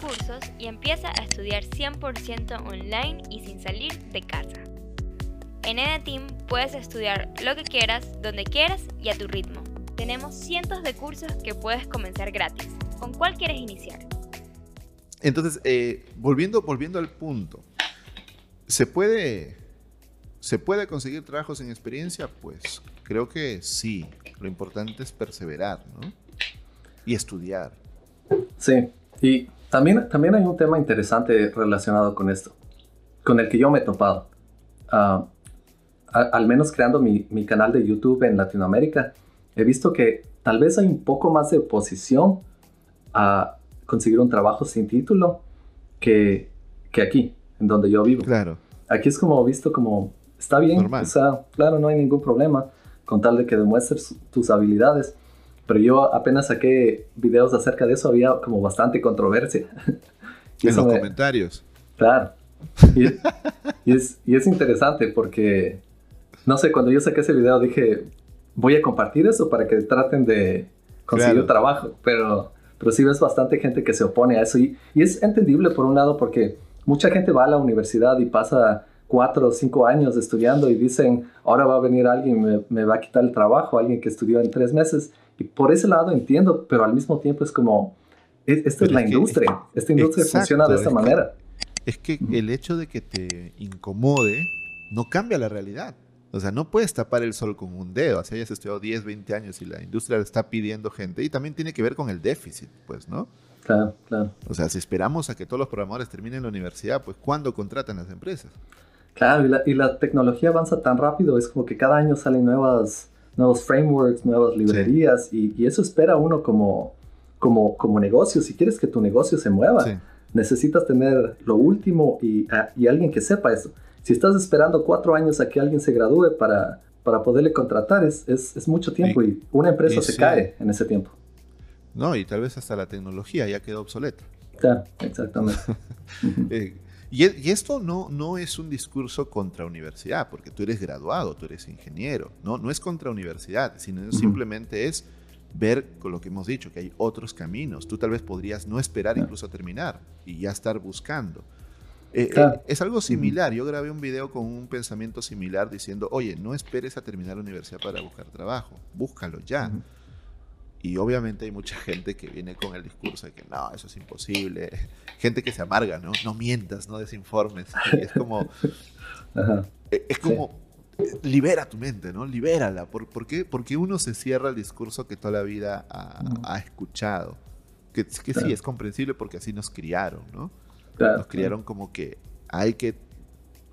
cursos y empieza a estudiar 100% online y sin salir de casa. En EDTeam puedes estudiar lo que quieras, donde quieras y a tu ritmo. Tenemos cientos de cursos que puedes comenzar gratis. ¿Con cuál quieres iniciar?
Entonces, eh, volviendo, volviendo al punto, ¿se puede, ¿se puede conseguir trabajo sin experiencia? Pues creo que sí. Lo importante es perseverar, ¿no? Y estudiar.
Sí, y también, también hay un tema interesante relacionado con esto, con el que yo me he topado. Ah, al menos creando mi, mi, canal de YouTube en Latinoamérica, he visto que tal vez hay un poco más de oposición a conseguir un trabajo sin título que, que aquí, en donde yo vivo.
Claro.
Aquí es como visto como, está bien, o sea, claro, no hay ningún problema con tal de que demuestres tus habilidades. Pero yo apenas saqué videos acerca de eso, había como bastante controversia. [laughs]
en los comentarios.
Claro. Y, es, y, es, interesante porque, no sé, cuando yo saqué ese video dije, voy a compartir eso para que traten de conseguir trabajo. Pero, pero sí ves bastante gente que se opone a eso. Y, y es entendible por un lado porque mucha gente va a la universidad y pasa cuatro o cinco años estudiando y dicen, ahora va a venir alguien, me, me va a quitar el trabajo, alguien que estudió en tres meses y por ese lado entiendo, pero al mismo tiempo es como, esta es la industria, esta industria funciona de esta manera.
es que el hecho de que te incomode no cambia la realidad. O sea, no puedes tapar el sol con un dedo, así hayas estudiado 10, 20 años y la industria está pidiendo gente. Y también tiene que ver con el déficit, pues, ¿no?
Claro, claro.
O sea, si esperamos a que todos los programadores terminen la universidad, pues ¿cuándo contratan las empresas?
Claro, y la, y la tecnología avanza tan rápido, es como que cada año salen nuevas nuevos frameworks, nuevas librerías y, eso espera uno como, como, como negocio. Si quieres que tu negocio se mueva, necesitas tener lo último y, y, alguien que sepa eso. Si estás esperando cuatro años a que alguien se gradúe para, para poderle contratar, es, es, es mucho tiempo y, una empresa se cae en ese tiempo.
No, y tal vez hasta la tecnología ya quedó obsoleta.
Claro, exactamente. [laughs]
Eh, y, esto no, no es un discurso contra universidad, porque tú eres graduado, tú eres ingeniero, no, no es contra universidad, sino simplemente es ver con lo que hemos dicho, que hay otros caminos. Tú tal vez podrías no esperar incluso a terminar y ya estar buscando. Eh, eh, es algo similar. Yo grabé un video con un pensamiento similar diciendo, oye, no esperes a terminar la universidad para buscar trabajo, búscalo ya. Y obviamente hay mucha gente que viene con el discurso de que no, eso es imposible. [laughs] Gente que se amarga, ¿no? No mientas, no desinformes. [laughs] es como. [laughs] E, es como. Libera tu mente, ¿no? Libérala. ¿Por, por, qué? Porque uno se cierra el discurso que toda la vida ha, escuchado. Que, que sí, es comprensible porque así nos criaron, ¿no? Nos criaron como que hay que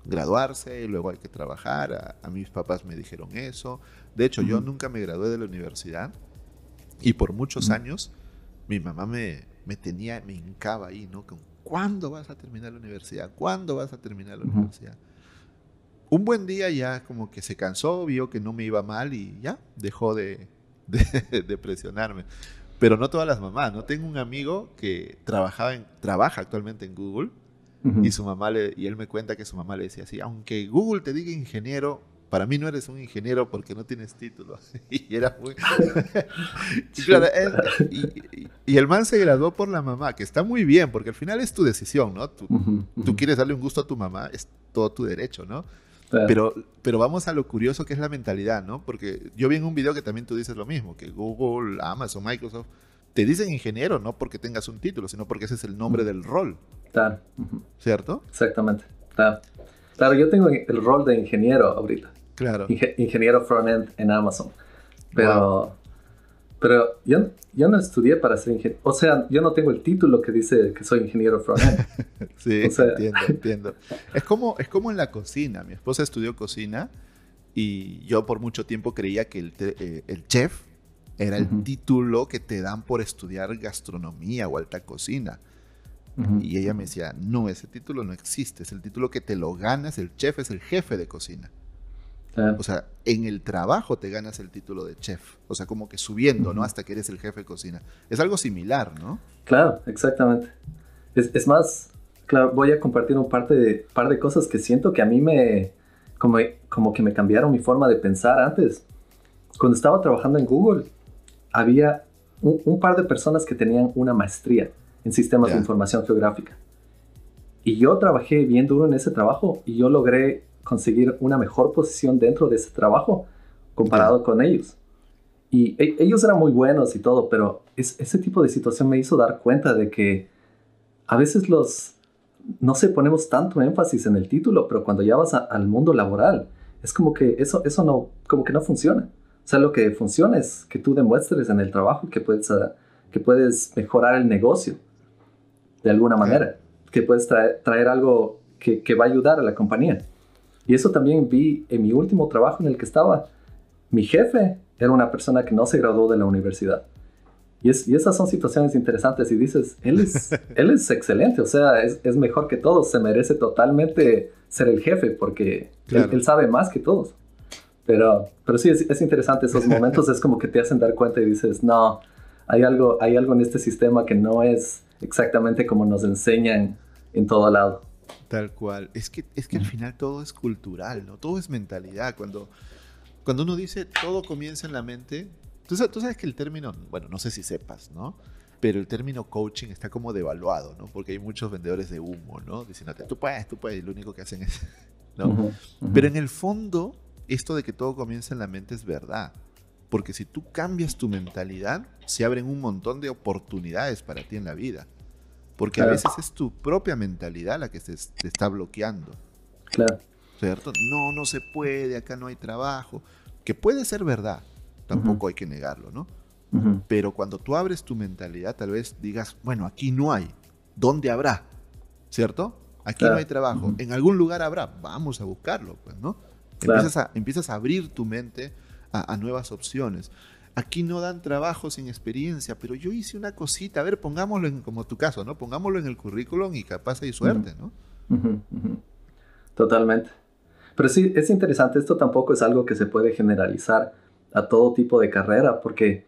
graduarse, y luego hay que trabajar. A, a, mis papás me dijeron eso. De hecho, yo nunca me gradué de la universidad y por muchos años mi mamá me, me tenía, me hincaba ahí, ¿no? ¿Cuándo vas a terminar la universidad? ¿Cuándo vas a terminar la universidad? Un buen día ya como que se cansó, vio que no me iba mal y ya dejó de, [laughs] de, presionarme. Pero no todas las mamás, ¿no? Tengo un amigo que trabajaba en, trabaja actualmente en Google y su mamá le, y él me cuenta que su mamá le decía así, aunque Google te diga ingeniero, para mí no eres un ingeniero porque no tienes título. [laughs] y era muy... [laughs] y, el man se graduó por la mamá, que está muy bien, porque al final es tu decisión, ¿no? Tú, tú quieres darle un gusto a tu mamá, es todo tu derecho, ¿no? Pero, pero vamos a lo curioso que es la mentalidad, ¿no? Porque yo vi en un video que también tú dices lo mismo, que Google, Amazon, Microsoft, te dicen ingeniero no porque tengas un título, sino porque ese es el nombre del rol.
Claro.
¿Cierto?
Exactamente. Claro. claro, yo tengo el rol de ingeniero ahorita.
Claro.
ingeniero front-end en Amazon. Pero, pero yo, yo no estudié para ser ingeniero. O sea, yo no tengo el título que dice que soy ingeniero front-end. [laughs]
sí, entiendo, [laughs] entiendo. Es como, es como en la cocina. Mi esposa estudió cocina y yo por mucho tiempo creía que el, eh, el chef era el título que te dan por estudiar gastronomía o alta cocina. Y ella me decía, no, ese título no existe, es el título que te lo ganas, el chef es el jefe de cocina. O sea, en el trabajo te ganas el título de chef. O sea, como que subiendo, ¿no? Hasta que eres el jefe de cocina. Es algo similar, ¿no?
Claro, exactamente. Es, más, claro, voy a compartir un par de, par de cosas que siento que a mí me, como, como que me cambiaron mi forma de pensar antes. Cuando estaba trabajando en Google, había un, par de personas que tenían una maestría en sistemas de información geográfica. Y yo trabajé bien duro en ese trabajo y yo logré conseguir una mejor posición dentro de ese trabajo comparado con ellos. Y e, ellos eran muy buenos y todo, pero ese tipo de situación me hizo dar cuenta de que a veces los, no sé, ponemos tanto énfasis en el título, pero cuando ya vas al mundo laboral, es como que eso, eso no, como que no funciona. O sea, lo que funciona es que tú demuestres en el trabajo que puedes, ah, que puedes mejorar el negocio de alguna manera, que puedes traer, algo que, que, va a ayudar a la compañía. Y eso también vi en mi último trabajo en el que estaba. Mi jefe era una persona que no se graduó de la universidad. Y, es, y esas son situaciones interesantes y dices, él es, [laughs] él es excelente, o sea, es, es, mejor que todos, se merece totalmente ser el jefe porque él, sabe más que todos. Pero, pero sí, es, es, interesante esos momentos, es como que te hacen dar cuenta y dices, no, hay algo, hay algo en este sistema que no es exactamente como nos enseñan en todo lado.
Tal cual. Es que, es que al final todo es cultural, ¿no? Todo es mentalidad. Cuando, cuando uno dice todo comienza en la mente, tú sabes, tú sabes que el término, bueno, no sé si sepas, ¿no? Pero el término coaching está como devaluado, ¿no? Porque hay muchos vendedores de humo, ¿no? Diciéndote, tú puedes, tú puedes, y lo único que hacen es, [laughs] ¿no? Pero en el fondo, esto de que todo comienza en la mente es verdad. Porque si tú cambias tu mentalidad, se abren un montón de oportunidades para ti en la vida. Porque a veces es tu propia mentalidad la que te está bloqueando.
Claro.
¿Cierto? No, no se puede, acá no hay trabajo. Que puede ser verdad, tampoco hay que negarlo, ¿no? Pero cuando tú abres tu mentalidad, tal vez digas, bueno, aquí no hay. ¿Dónde habrá? ¿Cierto? Aquí no hay trabajo. En algún lugar habrá. Vamos a buscarlo, pues, ¿no? Empiezas, a, empiezas a abrir tu mente a, a nuevas opciones aquí no dan trabajo sin experiencia, pero yo hice una cosita, a ver, pongámoslo en, como tu caso, ¿no? Pongámoslo en el currículum y capaz hay suerte, ¿no?
Totalmente. Pero sí, es interesante, esto tampoco es algo que se puede generalizar a todo tipo de carrera, porque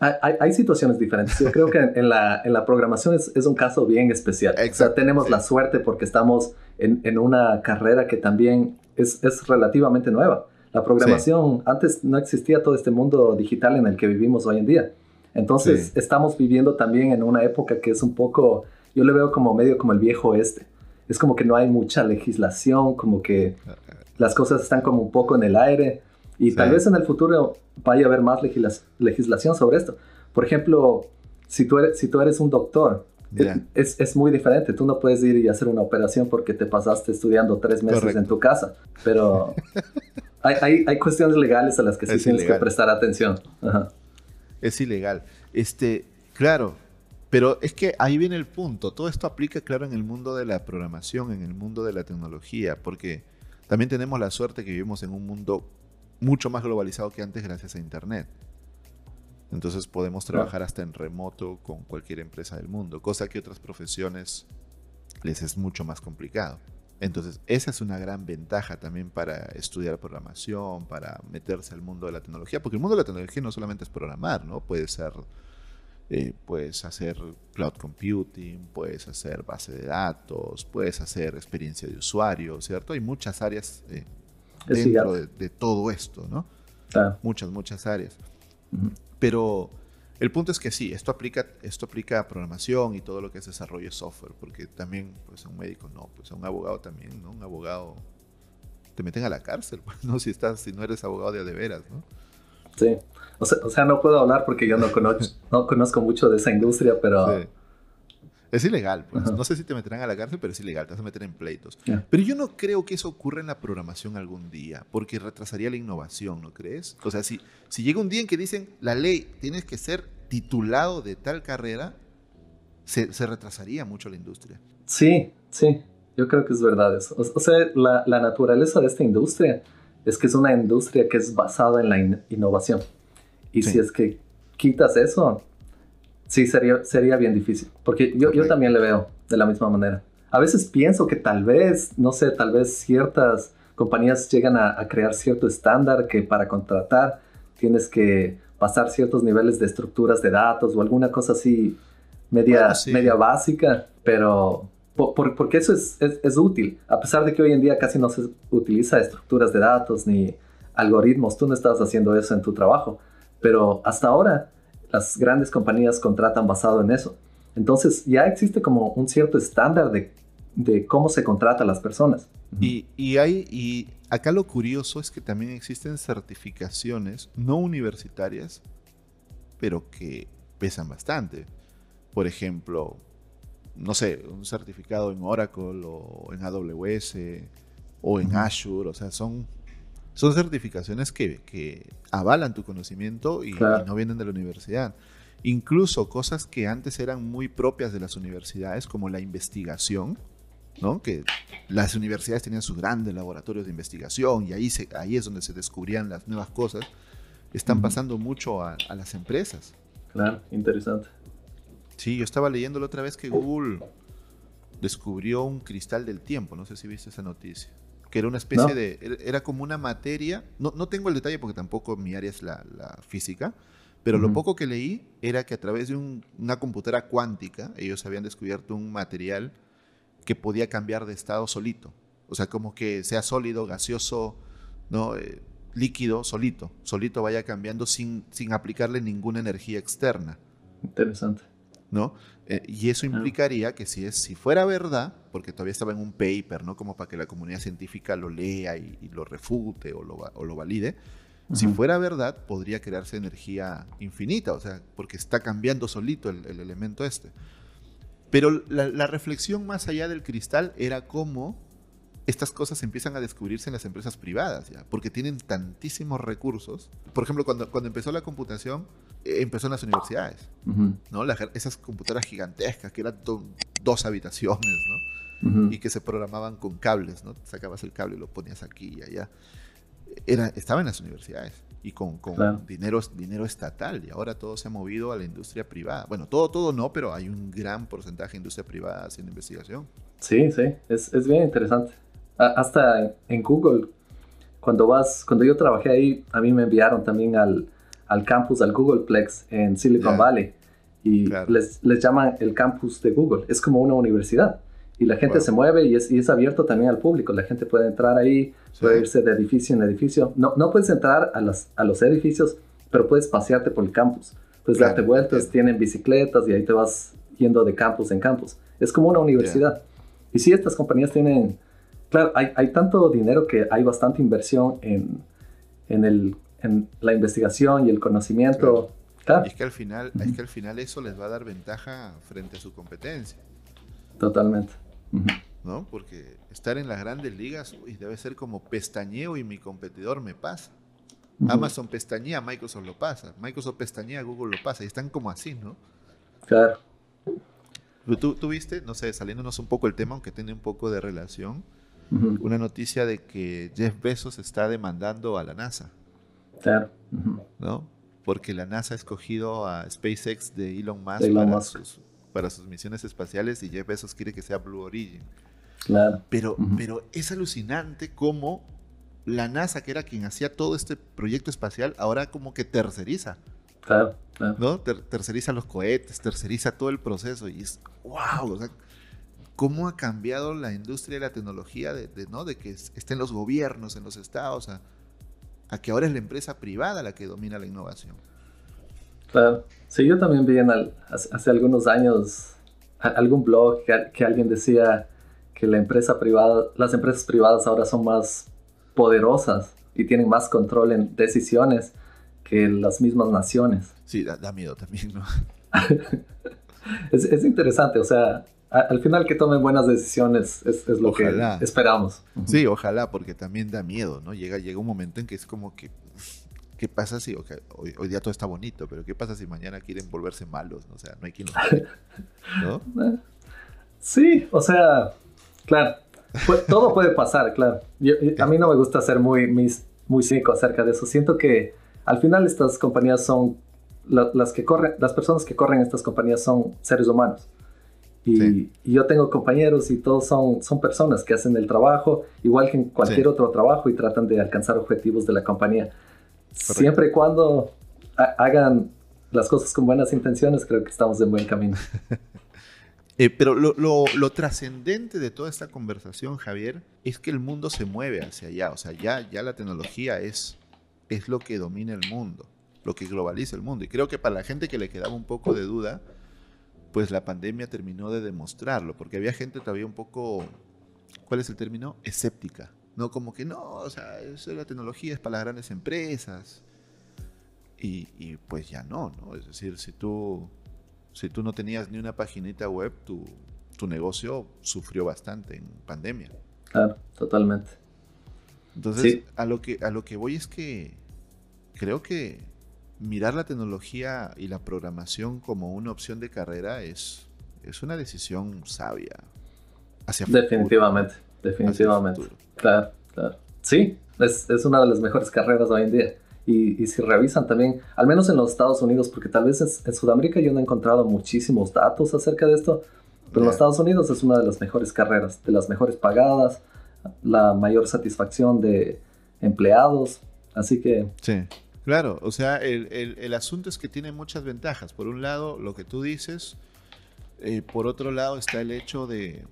hay, situaciones diferentes. Yo creo que [laughs] en, la, en la, programación es, es, un caso bien especial. O sea, tenemos la suerte porque estamos en, en, una carrera que también es, es relativamente nueva. La programación, antes no existía todo este mundo digital en el que vivimos hoy en día. Entonces estamos viviendo también en una época que es un poco, yo le veo como medio como el viejo oeste. Es como que no hay mucha legislación, como que las cosas están como un poco en el aire y tal vez en el futuro vaya a haber más legislación sobre esto. Por ejemplo, si tú eres, si tú eres un doctor, es, es, muy diferente. Tú no puedes ir y hacer una operación porque te pasaste estudiando tres meses en tu casa. Pero [laughs] hay, hay, cuestiones legales a las que sí tienes que prestar atención.
Es ilegal. Este, claro, pero es que ahí viene el punto. Todo esto aplica, claro, en el mundo de la programación, en el mundo de la tecnología, porque también tenemos la suerte que vivimos en un mundo mucho más globalizado que antes gracias a Internet. Entonces podemos trabajar hasta en remoto con cualquier empresa del mundo, cosa que otras profesiones les es mucho más complicado. Entonces, esa es una gran ventaja también para estudiar programación, para meterse al mundo de la tecnología, porque el mundo de la tecnología no solamente es programar, ¿no? Puede ser, eh, puedes hacer cloud computing, puedes hacer base de datos, puedes hacer experiencia de usuario, ¿cierto? Hay muchas áreas eh, dentro de, todo esto, ¿no? Muchas, muchas áreas. Pero el punto es que sí, esto aplica, esto aplica a programación y todo lo que es desarrollo de software, porque también, pues a un médico no, pues a un abogado también, ¿no? Un abogado te meten a la cárcel, [laughs] pues, ¿no? Si estás, si no eres abogado de, de veras, ¿no?
Sí. O sea, o sea, no puedo hablar porque yo no conozco, no conozco mucho de esa industria, pero
es ilegal, pues. No sé si te meterán a la cárcel, pero es ilegal, te vas a meter en pleitos. Pero yo no creo que eso ocurra en la programación algún día, porque retrasaría la innovación, ¿no crees? O sea, si, si llega un día en que dicen, la ley, tienes que ser titulado de tal carrera, se, retrasaría mucho la industria.
Sí, sí, yo creo que es verdad eso. O, sea, la, naturaleza de esta industria es que es una industria que es basada en la innovación. Y si es que quitas eso, sí sería, sería bien difícil, porque yo, yo también le veo de la misma manera. A veces pienso que tal vez, no sé, tal vez ciertas compañías llegan a, crear cierto estándar que para contratar tienes que pasar ciertos niveles de estructuras de datos o alguna cosa así media, media básica, pero por, porque eso es, es, es, útil. A pesar de que hoy en día casi no se utiliza estructuras de datos ni algoritmos, tú no estás haciendo eso en tu trabajo, pero hasta ahora las grandes compañías contratan basado en eso. Entonces ya existe como un cierto estándar de, de cómo se contrata a las personas.
Y, y, hay, y acá lo curioso es que también existen certificaciones no universitarias, pero que pesan bastante. Por ejemplo, no sé, un certificado en Oracle o en AWS o en Azure, o sea, son, son certificaciones que, que avalan tu conocimiento y,
Claro.
y no vienen de la universidad. Incluso cosas que antes eran muy propias de las universidades, como la investigación, ¿no? Que las universidades tenían sus grandes laboratorios de investigación y ahí, se, ahí es donde se descubrían las nuevas cosas, están pasando mucho a, a las empresas.
Claro, interesante.
Sí, yo estaba leyendo la otra vez que Google descubrió un cristal del tiempo, no sé si viste esa noticia, que era una especie
No.
de, era- como una materia, no, no tengo el detalle porque tampoco mi área es la, la física, pero lo poco que leí era que a través de un- una computadora cuántica ellos habían descubierto un material que podía cambiar de estado solito, o sea, como que sea sólido, gaseoso, ¿no? Eh, líquido, solito, solito vaya cambiando sin, sin aplicarle ninguna energía externa.
Interesante.
¿no? Eh, y eso implicaría que si, es, si fuera verdad, porque todavía estaba en un paper, ¿no? Como para que la comunidad científica lo lea y, y lo refute o lo, o lo valide, si fuera verdad, podría crearse energía infinita, o sea, porque está cambiando solito el, el elemento este. Pero la, la reflexión más allá del cristal era cómo estas cosas empiezan a descubrirse en las empresas privadas, ¿ya? porque tienen tantísimos recursos. Por ejemplo, cuando, cuando empezó la computación, eh, empezó en las universidades. ¿no? La- esas computadoras gigantescas que eran do- dos habitaciones, ¿no? Y que se programaban con cables, ¿no? Sacabas el cable y lo ponías aquí y allá. Era, estaba en las universidades y con, con
Claro.
dinero, dinero estatal y ahora todo se ha movido a la industria privada. Bueno, todo, todo no, pero hay un gran porcentaje de industria privada haciendo investigación.
Sí, sí, es, es bien interesante. Hasta en, Google, cuando vas, cuando yo trabajé ahí, a mí me enviaron también al, al campus, al Googleplex en Silicon. Valley. Y
Claro.
les, les llaman el campus de Google. Es como una universidad. Y la gente
Wow.
se mueve y es, y es abierto también al público. La gente puede entrar ahí,
Sí.
puede irse de edificio en edificio. No, no puedes entrar a, las, a los edificios, pero puedes pasearte por el campus. Puedes
Claro,
darte vueltas, tienen bicicletas y ahí te vas yendo de campus en campus. Es como una universidad. Y sí, estas compañías tienen, claro, hay, hay tanto dinero que hay bastante inversión en, en, el, en la investigación y el conocimiento. Claro,
es que, al final, es que al final eso les va a dar ventaja frente a su competencia.
totalmente. Ujú.
¿no? Porque estar en las grandes ligas uy, debe ser como pestañeo y mi competidor me pasa.
Ujú.
Amazon pestañea, Microsoft lo pasa. Microsoft pestañea, Google lo pasa. Y están como así, ¿no?
Claro.
Tú, tú viste, no sé, saliéndonos un poco el tema, aunque tiene un poco de relación, Una noticia de que Jeff Bezos está demandando a la NASA,
Claro.
¿no? Porque la NASA ha escogido a SpaceX de Elon Musk,
De Elon
para,
Musk.
Sus, para sus misiones espaciales y Jeff Bezos quiere que sea Blue Origin.
Claro.
Pero, pero es alucinante cómo la NASA, que era quien hacía todo este proyecto espacial, ahora como que terceriza,
Claro. claro.
¿no? Ter- terceriza los cohetes, terceriza todo el proceso y es, wow, o sea, cómo ha cambiado la industria de la tecnología, de, de, ¿no? de que es- estén los gobiernos, en los estados, a, a que ahora es la empresa privada la que domina la innovación.
Claro. Sí, yo también vi en al- hace, hace algunos años a- algún blog que, que alguien decía que la empresa privada, las empresas privadas ahora son más poderosas y tienen más control en decisiones que las mismas naciones.
Sí, da, da miedo también, ¿no? [laughs]
Es, es interesante, o sea, al final que tomen buenas decisiones es, es lo
Ojalá.
que esperamos.
Sí, ojalá, porque también da miedo, ¿no? Llega, llega un momento en que es como que, ¿qué pasa si, hoy, hoy día todo está bonito, pero qué pasa si mañana quieren volverse malos? O sea, no hay quien los frene, [laughs] ¿no?
Sí, o sea, claro, todo puede pasar, claro. Yo- a mí no me gusta ser muy, mis- muy cínico acerca de eso. Siento que al final estas compañías son, la- las que corren, las personas que corren estas compañías son seres humanos. Y,
Sí.
y yo tengo compañeros y todos son, son personas que hacen el trabajo igual que en cualquier
Sí.
otro trabajo y tratan de alcanzar objetivos de la compañía. Siempre y cuando ha- hagan las cosas con buenas intenciones, creo que estamos en buen camino. [laughs]
Eh, pero lo, lo- lo trascendente de toda esta conversación, Javier, es que el mundo se mueve hacia allá. O sea, ya, ya la tecnología es, es lo que domina el mundo. lo que globaliza el mundo. Y creo que para la gente que le quedaba un poco de duda, pues la pandemia terminó de demostrarlo, porque había gente todavía un poco, ¿cuál es el término? Escéptica. No como que no, o sea, eso de la tecnología es para las grandes empresas. Y, y pues ya no, ¿no? Es decir, si tú, si tú no tenías ni una paginita web, tu, tu negocio sufrió bastante en pandemia.
Claro, totalmente.
Entonces, a, lo que, a lo que voy es que creo que mirar la tecnología y la programación como una opción de carrera es, es una decisión sabia.
Hacia definitivamente, definitivamente. Claro, claro. Sí, es, es, una de las mejores carreras hoy en día. Y, y, si revisan también, al menos en los Estados Unidos, porque tal vez en, Sudamérica yo no he encontrado muchísimos datos acerca de esto, pero en los Estados Unidos es una de las mejores carreras, de las mejores pagadas, la mayor satisfacción de empleados. Así que...
Sí. Claro, o sea, el, asunto es que tiene muchas ventajas. Por un lado, lo que tú dices, eh, por otro lado está el hecho de,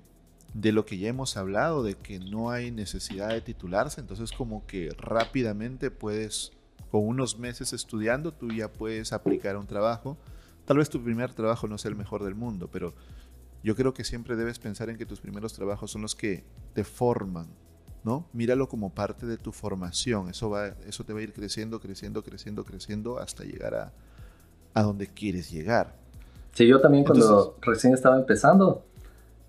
de lo que ya hemos hablado, de que no hay necesidad de titularse, entonces como que rápidamente puedes, con unos meses estudiando, tú ya puedes aplicar un trabajo. Tal vez tu primer trabajo no sea el mejor del mundo, pero yo creo que siempre debes pensar en que tus primeros trabajos son los que te forman, ¿no? Míralo como parte de tu formación. Eso, va, eso te va a ir creciendo, creciendo, creciendo, creciendo hasta llegar a, a donde quieres llegar.
Sí, yo también cuando recién estaba empezando,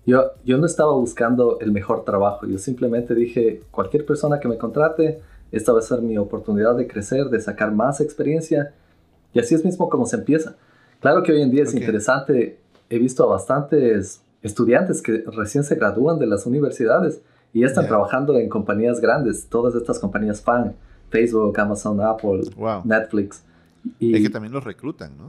yo, yo no estaba buscando el mejor trabajo. Yo simplemente dije, cualquier persona que me contrate, esta va a ser mi oportunidad de crecer, de sacar más experiencia. Y así es mismo como se empieza. Claro que hoy en día es interesante. He visto a bastantes estudiantes que recién se gradúan de las universidades y están trabajando en compañías grandes, todas estas compañías fan, Facebook, Amazon, Apple, Netflix.
Y es que también los reclutan, ¿no?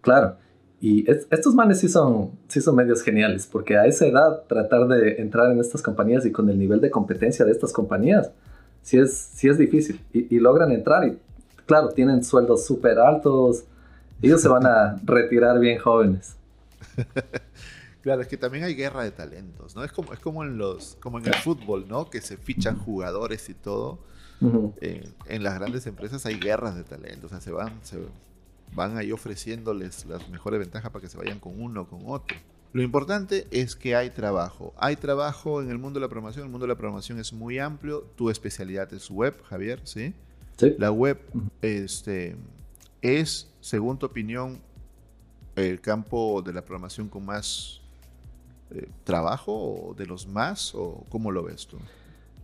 Claro. Y estos manes sí son, sí son medios geniales, porque a esa edad tratar de entrar en estas compañías y con el nivel de competencia de estas compañías, sí es, sí es difícil. Y, y logran entrar y, claro, tienen sueldos súper altos. Ellos se van a [laughs] retirar bien jóvenes. [laughs]
Claro, es que también hay guerra de talentos, ¿no? Es como, es como en los, como en el fútbol, ¿no? Que se fichan jugadores y todo. Eh, en las grandes empresas hay guerras de talentos, o sea, se van, se van ahí ofreciéndoles las mejores ventajas para que se vayan con uno o con otro. Lo importante es que hay trabajo. Hay trabajo en el mundo de la programación. El mundo de la programación es muy amplio. Tu especialidad es web, Javier, ¿sí?
Sí.
La web este, es, según tu opinión, el campo de la programación con más eh, trabajo de los más o cómo lo ves tú?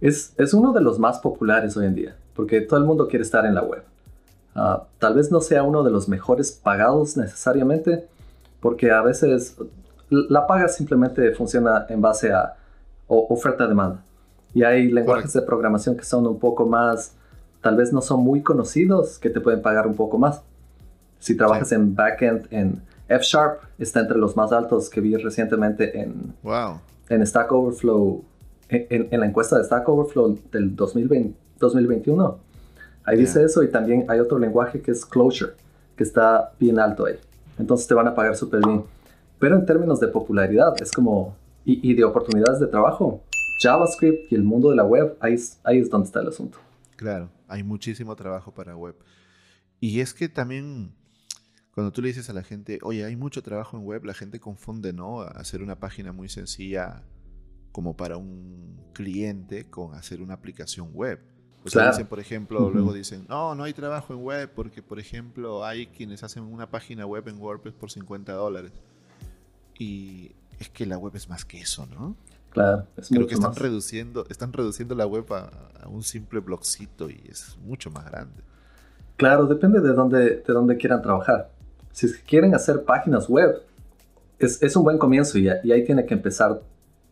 Es, es, uno de los más populares hoy en día, porque todo el mundo quiere estar en la web. Ah, tal vez no sea uno de los mejores pagados necesariamente, porque a veces la paga simplemente funciona en base a oferta-demanda. Y hay lenguajes de programación que son un poco más, tal vez no son muy conocidos, que te pueden pagar un poco más. Si trabajas en backend, en F Sharp está entre los más altos que vi recientemente en, en Stack Overflow, en, la encuesta de Stack Overflow del 2020, 2021. Ahí dice eso y también hay otro lenguaje que es Closure, que está bien alto ahí. Entonces te van a pagar súper bien. Pero en términos de popularidad, es como, y, de oportunidades de trabajo, JavaScript y el mundo de la web, ahí ahí es donde está el asunto.
Claro, hay muchísimo trabajo para web. Y es que también cuando tú le dices a la gente, oye, hay mucho trabajo en web, la gente confunde, ¿no? Hacer una página muy sencilla como para un cliente con hacer una aplicación web. O sea, dicen, por ejemplo, luego dicen, no, no hay trabajo en web porque, por ejemplo, hay quienes hacen una página web en WordPress por 50 dólares. Y es que la web es más que eso, ¿no?
Claro,
es Creo que están reduciendo, están reduciendo la web a, a, un simple blogcito y es mucho más grande.
Claro, depende de dónde, de dónde quieran trabajar si quieren hacer páginas web, es, es un buen comienzo y, y, ahí tiene que empezar.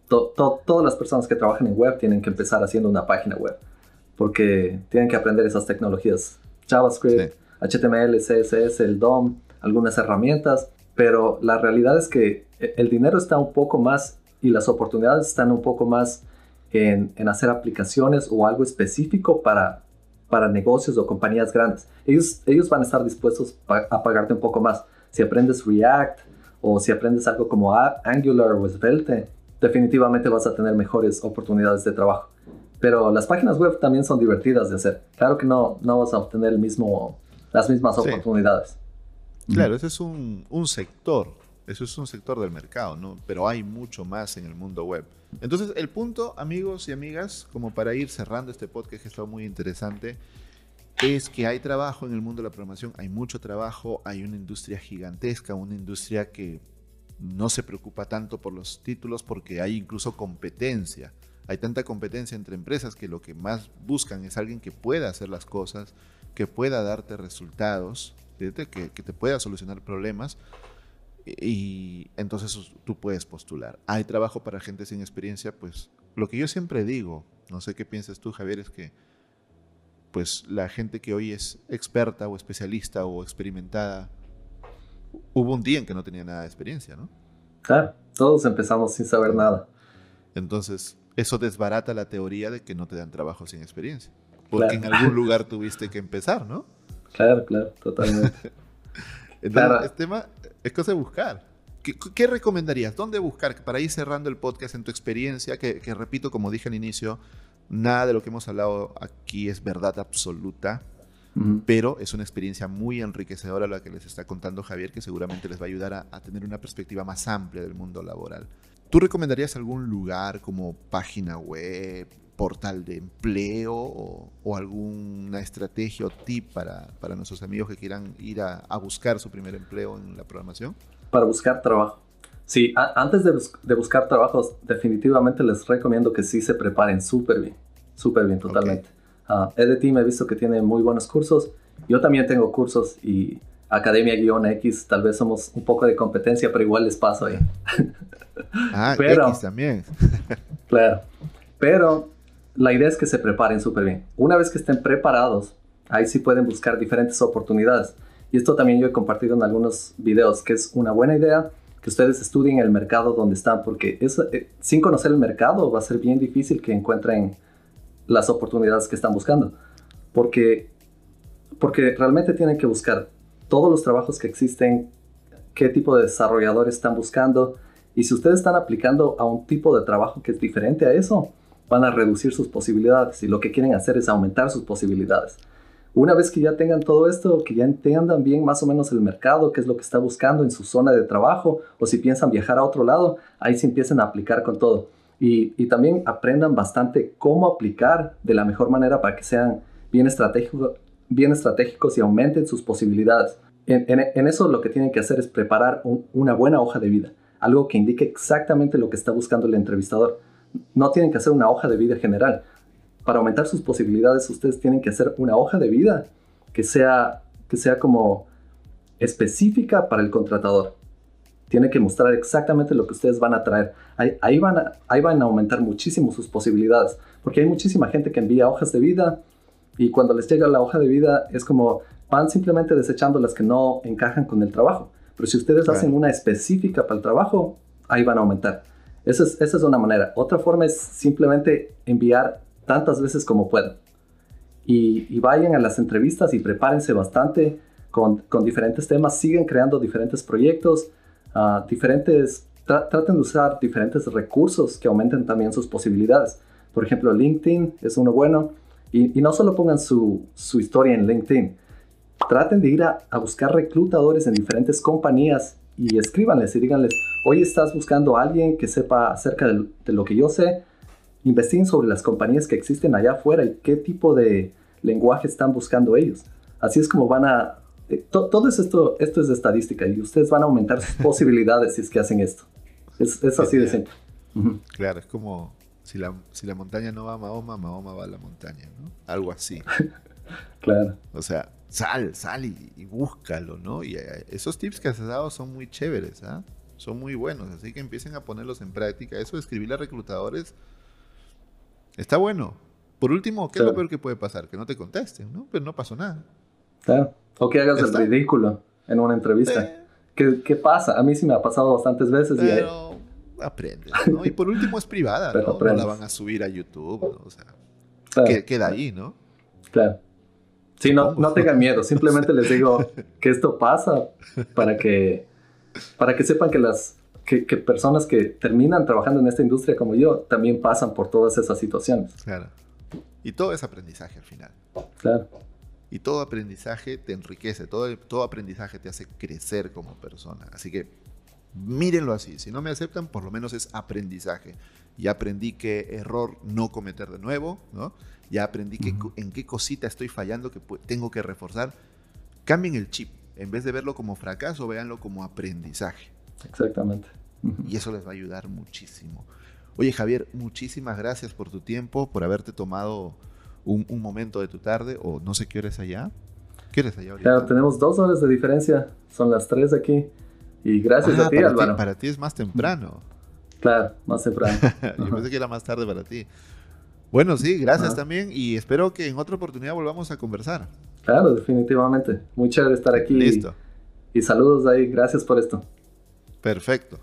todas las personas que trabajan en web tienen que empezar haciendo una página web porque tienen que aprender esas tecnologías. JavaScript, HTML, CSS, el DOM, algunas herramientas, pero la realidad es que e, el dinero está un poco más y las oportunidades están un poco más en, en hacer aplicaciones o algo específico para para negocios o compañías grandes. Ellos, ellos van a estar dispuestos a pagarte un poco más. Si aprendes React o si aprendes algo como Angular o Svelte, definitivamente vas a tener mejores oportunidades de trabajo. Pero las páginas web también son divertidas de hacer. Claro que no, no vas a obtener el mismo las mismas oportunidades.
Claro, ese es un, un sector, eso es un sector del mercado, ¿no? Pero hay mucho más en el mundo web. Entonces, el punto, amigos y amigas, como para ir cerrando este podcast que está muy interesante, es que hay trabajo en el mundo de la programación, hay mucho trabajo, hay una industria gigantesca, una industria que no se preocupa tanto por los títulos porque hay incluso competencia. Hay tanta competencia entre empresas que lo que más buscan es alguien que pueda hacer las cosas, que pueda darte resultados, que, que te pueda solucionar problemas y entonces tú puedes postular. Hay trabajo para gente sin experiencia, pues lo que yo siempre digo, no sé qué piensas tú Javier, es que pues la gente que hoy es experta o especialista o experimentada, hubo un día en que no tenía nada de experiencia, ¿no?
Claro, todos empezamos sin saber nada.
Entonces, eso desbarata la teoría de que no te dan trabajo sin experiencia. Porque en algún lugar tuviste que empezar, ¿no? [laughs]
Claro, claro, totalmente. [laughs]
Entonces, este tema es cosa de buscar. ¿Qué, recomendarías? ¿Dónde buscar? Para ir cerrando el podcast en tu experiencia, que, repito, como dije al inicio, nada de lo que hemos hablado aquí es verdad absoluta, pero es una experiencia muy enriquecedora la que les está contando Javier, que seguramente les va a ayudar a, tener una perspectiva más amplia del mundo laboral. ¿Tú recomendarías algún lugar como página web, portal de empleo o, alguna estrategia o tip para, para, nuestros amigos que quieran ir a, buscar su primer empleo en la programación?
Para buscar trabajo. Sí, antes de, de, buscar trabajos, definitivamente les recomiendo que sí se preparen súper bien, súper bien, totalmente. Uh, Team he visto que tiene muy buenos cursos. Yo también tengo cursos y Academia-X, tal vez somos un poco de competencia, pero igual les paso ahí.
Ah, [laughs] pero, X también. [laughs]
claro. Pero la idea es que se preparen súper bien. Una vez que estén preparados, ahí sí pueden buscar diferentes oportunidades. Y esto también yo he compartido en algunos videos, que es una buena idea que ustedes estudien el mercado donde están, porque eh, sin conocer el mercado va a ser bien difícil que encuentren las oportunidades que están buscando. Porque, porque realmente tienen que buscar todos los trabajos que existen, qué tipo de desarrolladores están buscando, y si ustedes están aplicando a un tipo de trabajo que es diferente a eso, van a reducir sus posibilidades y lo que quieren hacer es aumentar sus posibilidades. Una vez que ya tengan todo esto, que ya entiendan bien más o menos el mercado, qué es lo que está buscando en su zona de trabajo, o si piensan viajar a otro lado, ahí se empiecen a aplicar con todo. Y, también aprendan bastante cómo aplicar de la mejor manera para que sean bien, estratégico, bien estratégicos y aumenten sus posibilidades. En, eso lo que tienen que hacer es preparar una buena hoja de vida, algo que indique exactamente lo que está buscando el entrevistador no tienen que hacer una hoja de vida general. Para aumentar sus posibilidades, ustedes tienen que hacer una hoja de vida que sea, que sea como específica para el contratador. Tiene que mostrar exactamente lo que ustedes van a traer. Ahí, van, a, ahí van a aumentar muchísimo sus posibilidades, porque hay muchísima gente que envía hojas de vida y cuando les llega la hoja de vida es como van simplemente desechando las que no encajan con el trabajo. Pero si ustedes hacen una específica para el trabajo, ahí van a aumentar. Esa es, una manera. Otra forma es simplemente enviar tantas veces como puedan. Y, vayan a las entrevistas y prepárense bastante con, diferentes temas. Siguen creando diferentes proyectos, uh, diferentes, traten de usar diferentes recursos que aumenten también sus posibilidades. Por ejemplo, LinkedIn es uno bueno. Y, no solo pongan su, historia en LinkedIn. Traten de ir a buscar reclutadores en diferentes compañías y escríbanles y díganles, hoy estás buscando a alguien que sepa acerca de, lo que yo sé, investiguen sobre las compañías que existen allá afuera y qué tipo de lenguaje están buscando ellos. Así es como van a... Eh, todo esto, esto es estadística y ustedes van a aumentar sus [laughs] posibilidades si es que hacen esto. Es, así de simple.
Claro, es como si la, si la montaña no va a Mahoma, Mahoma va a la montaña, ¿no? Algo así. [laughs]
claro.
O sea, sal, sal y, búscalo, ¿no? Y eh, esos tips que has dado son muy chéveres, ¿ah? Son muy buenos, así que empiecen a ponerlos en práctica. Eso de escribirle a reclutadores está bueno. Por último, ¿qué es lo peor que puede pasar? Que no te contesten, ¿no? Pero no pasó nada.
Claro. O que hagas el ridículo en una entrevista. ¿Qué, pasa? A mí sí me ha pasado bastantes veces.
Pero y aprendes, ¿no? Y por último es privada, [laughs] ¿no? No la van a subir a YouTube, ¿no? O sea, queda ahí, ¿no?
Claro. Sí, no, no tengan miedo, simplemente les digo que esto pasa para que, para que sepan que las que, personas que terminan trabajando en esta industria como yo también pasan por todas esas situaciones.
Claro. Y todo es aprendizaje al final.
Claro.
Y todo aprendizaje te enriquece, todo, todo aprendizaje te hace crecer como persona. Así que mírenlo así. Si no me aceptan, por lo menos es aprendizaje. Ya aprendí qué error no cometer de nuevo, ¿no? Ya aprendí que, en qué cosita estoy fallando que tengo que reforzar. Cambien el chip. En vez de verlo como fracaso, véanlo como aprendizaje.
Exactamente.
Y eso les va a ayudar muchísimo. Oye, Javier, muchísimas gracias por tu tiempo, por haberte tomado un, momento de tu tarde, o no sé qué hora es allá. ¿Qué hora es allá ahorita?
Claro, tenemos dos horas de diferencia. Son las tres aquí. Y gracias
ah,
a ti,
para
Álvaro.
Para ti es más temprano.
Claro, más temprano. [laughs]
Yo pensé que era más tarde para ti. Bueno, sí, gracias también y espero que en otra oportunidad volvamos a conversar.
Claro, definitivamente. Muy chévere estar aquí.
Listo.
y saludos ahí. Gracias por esto.
Perfecto.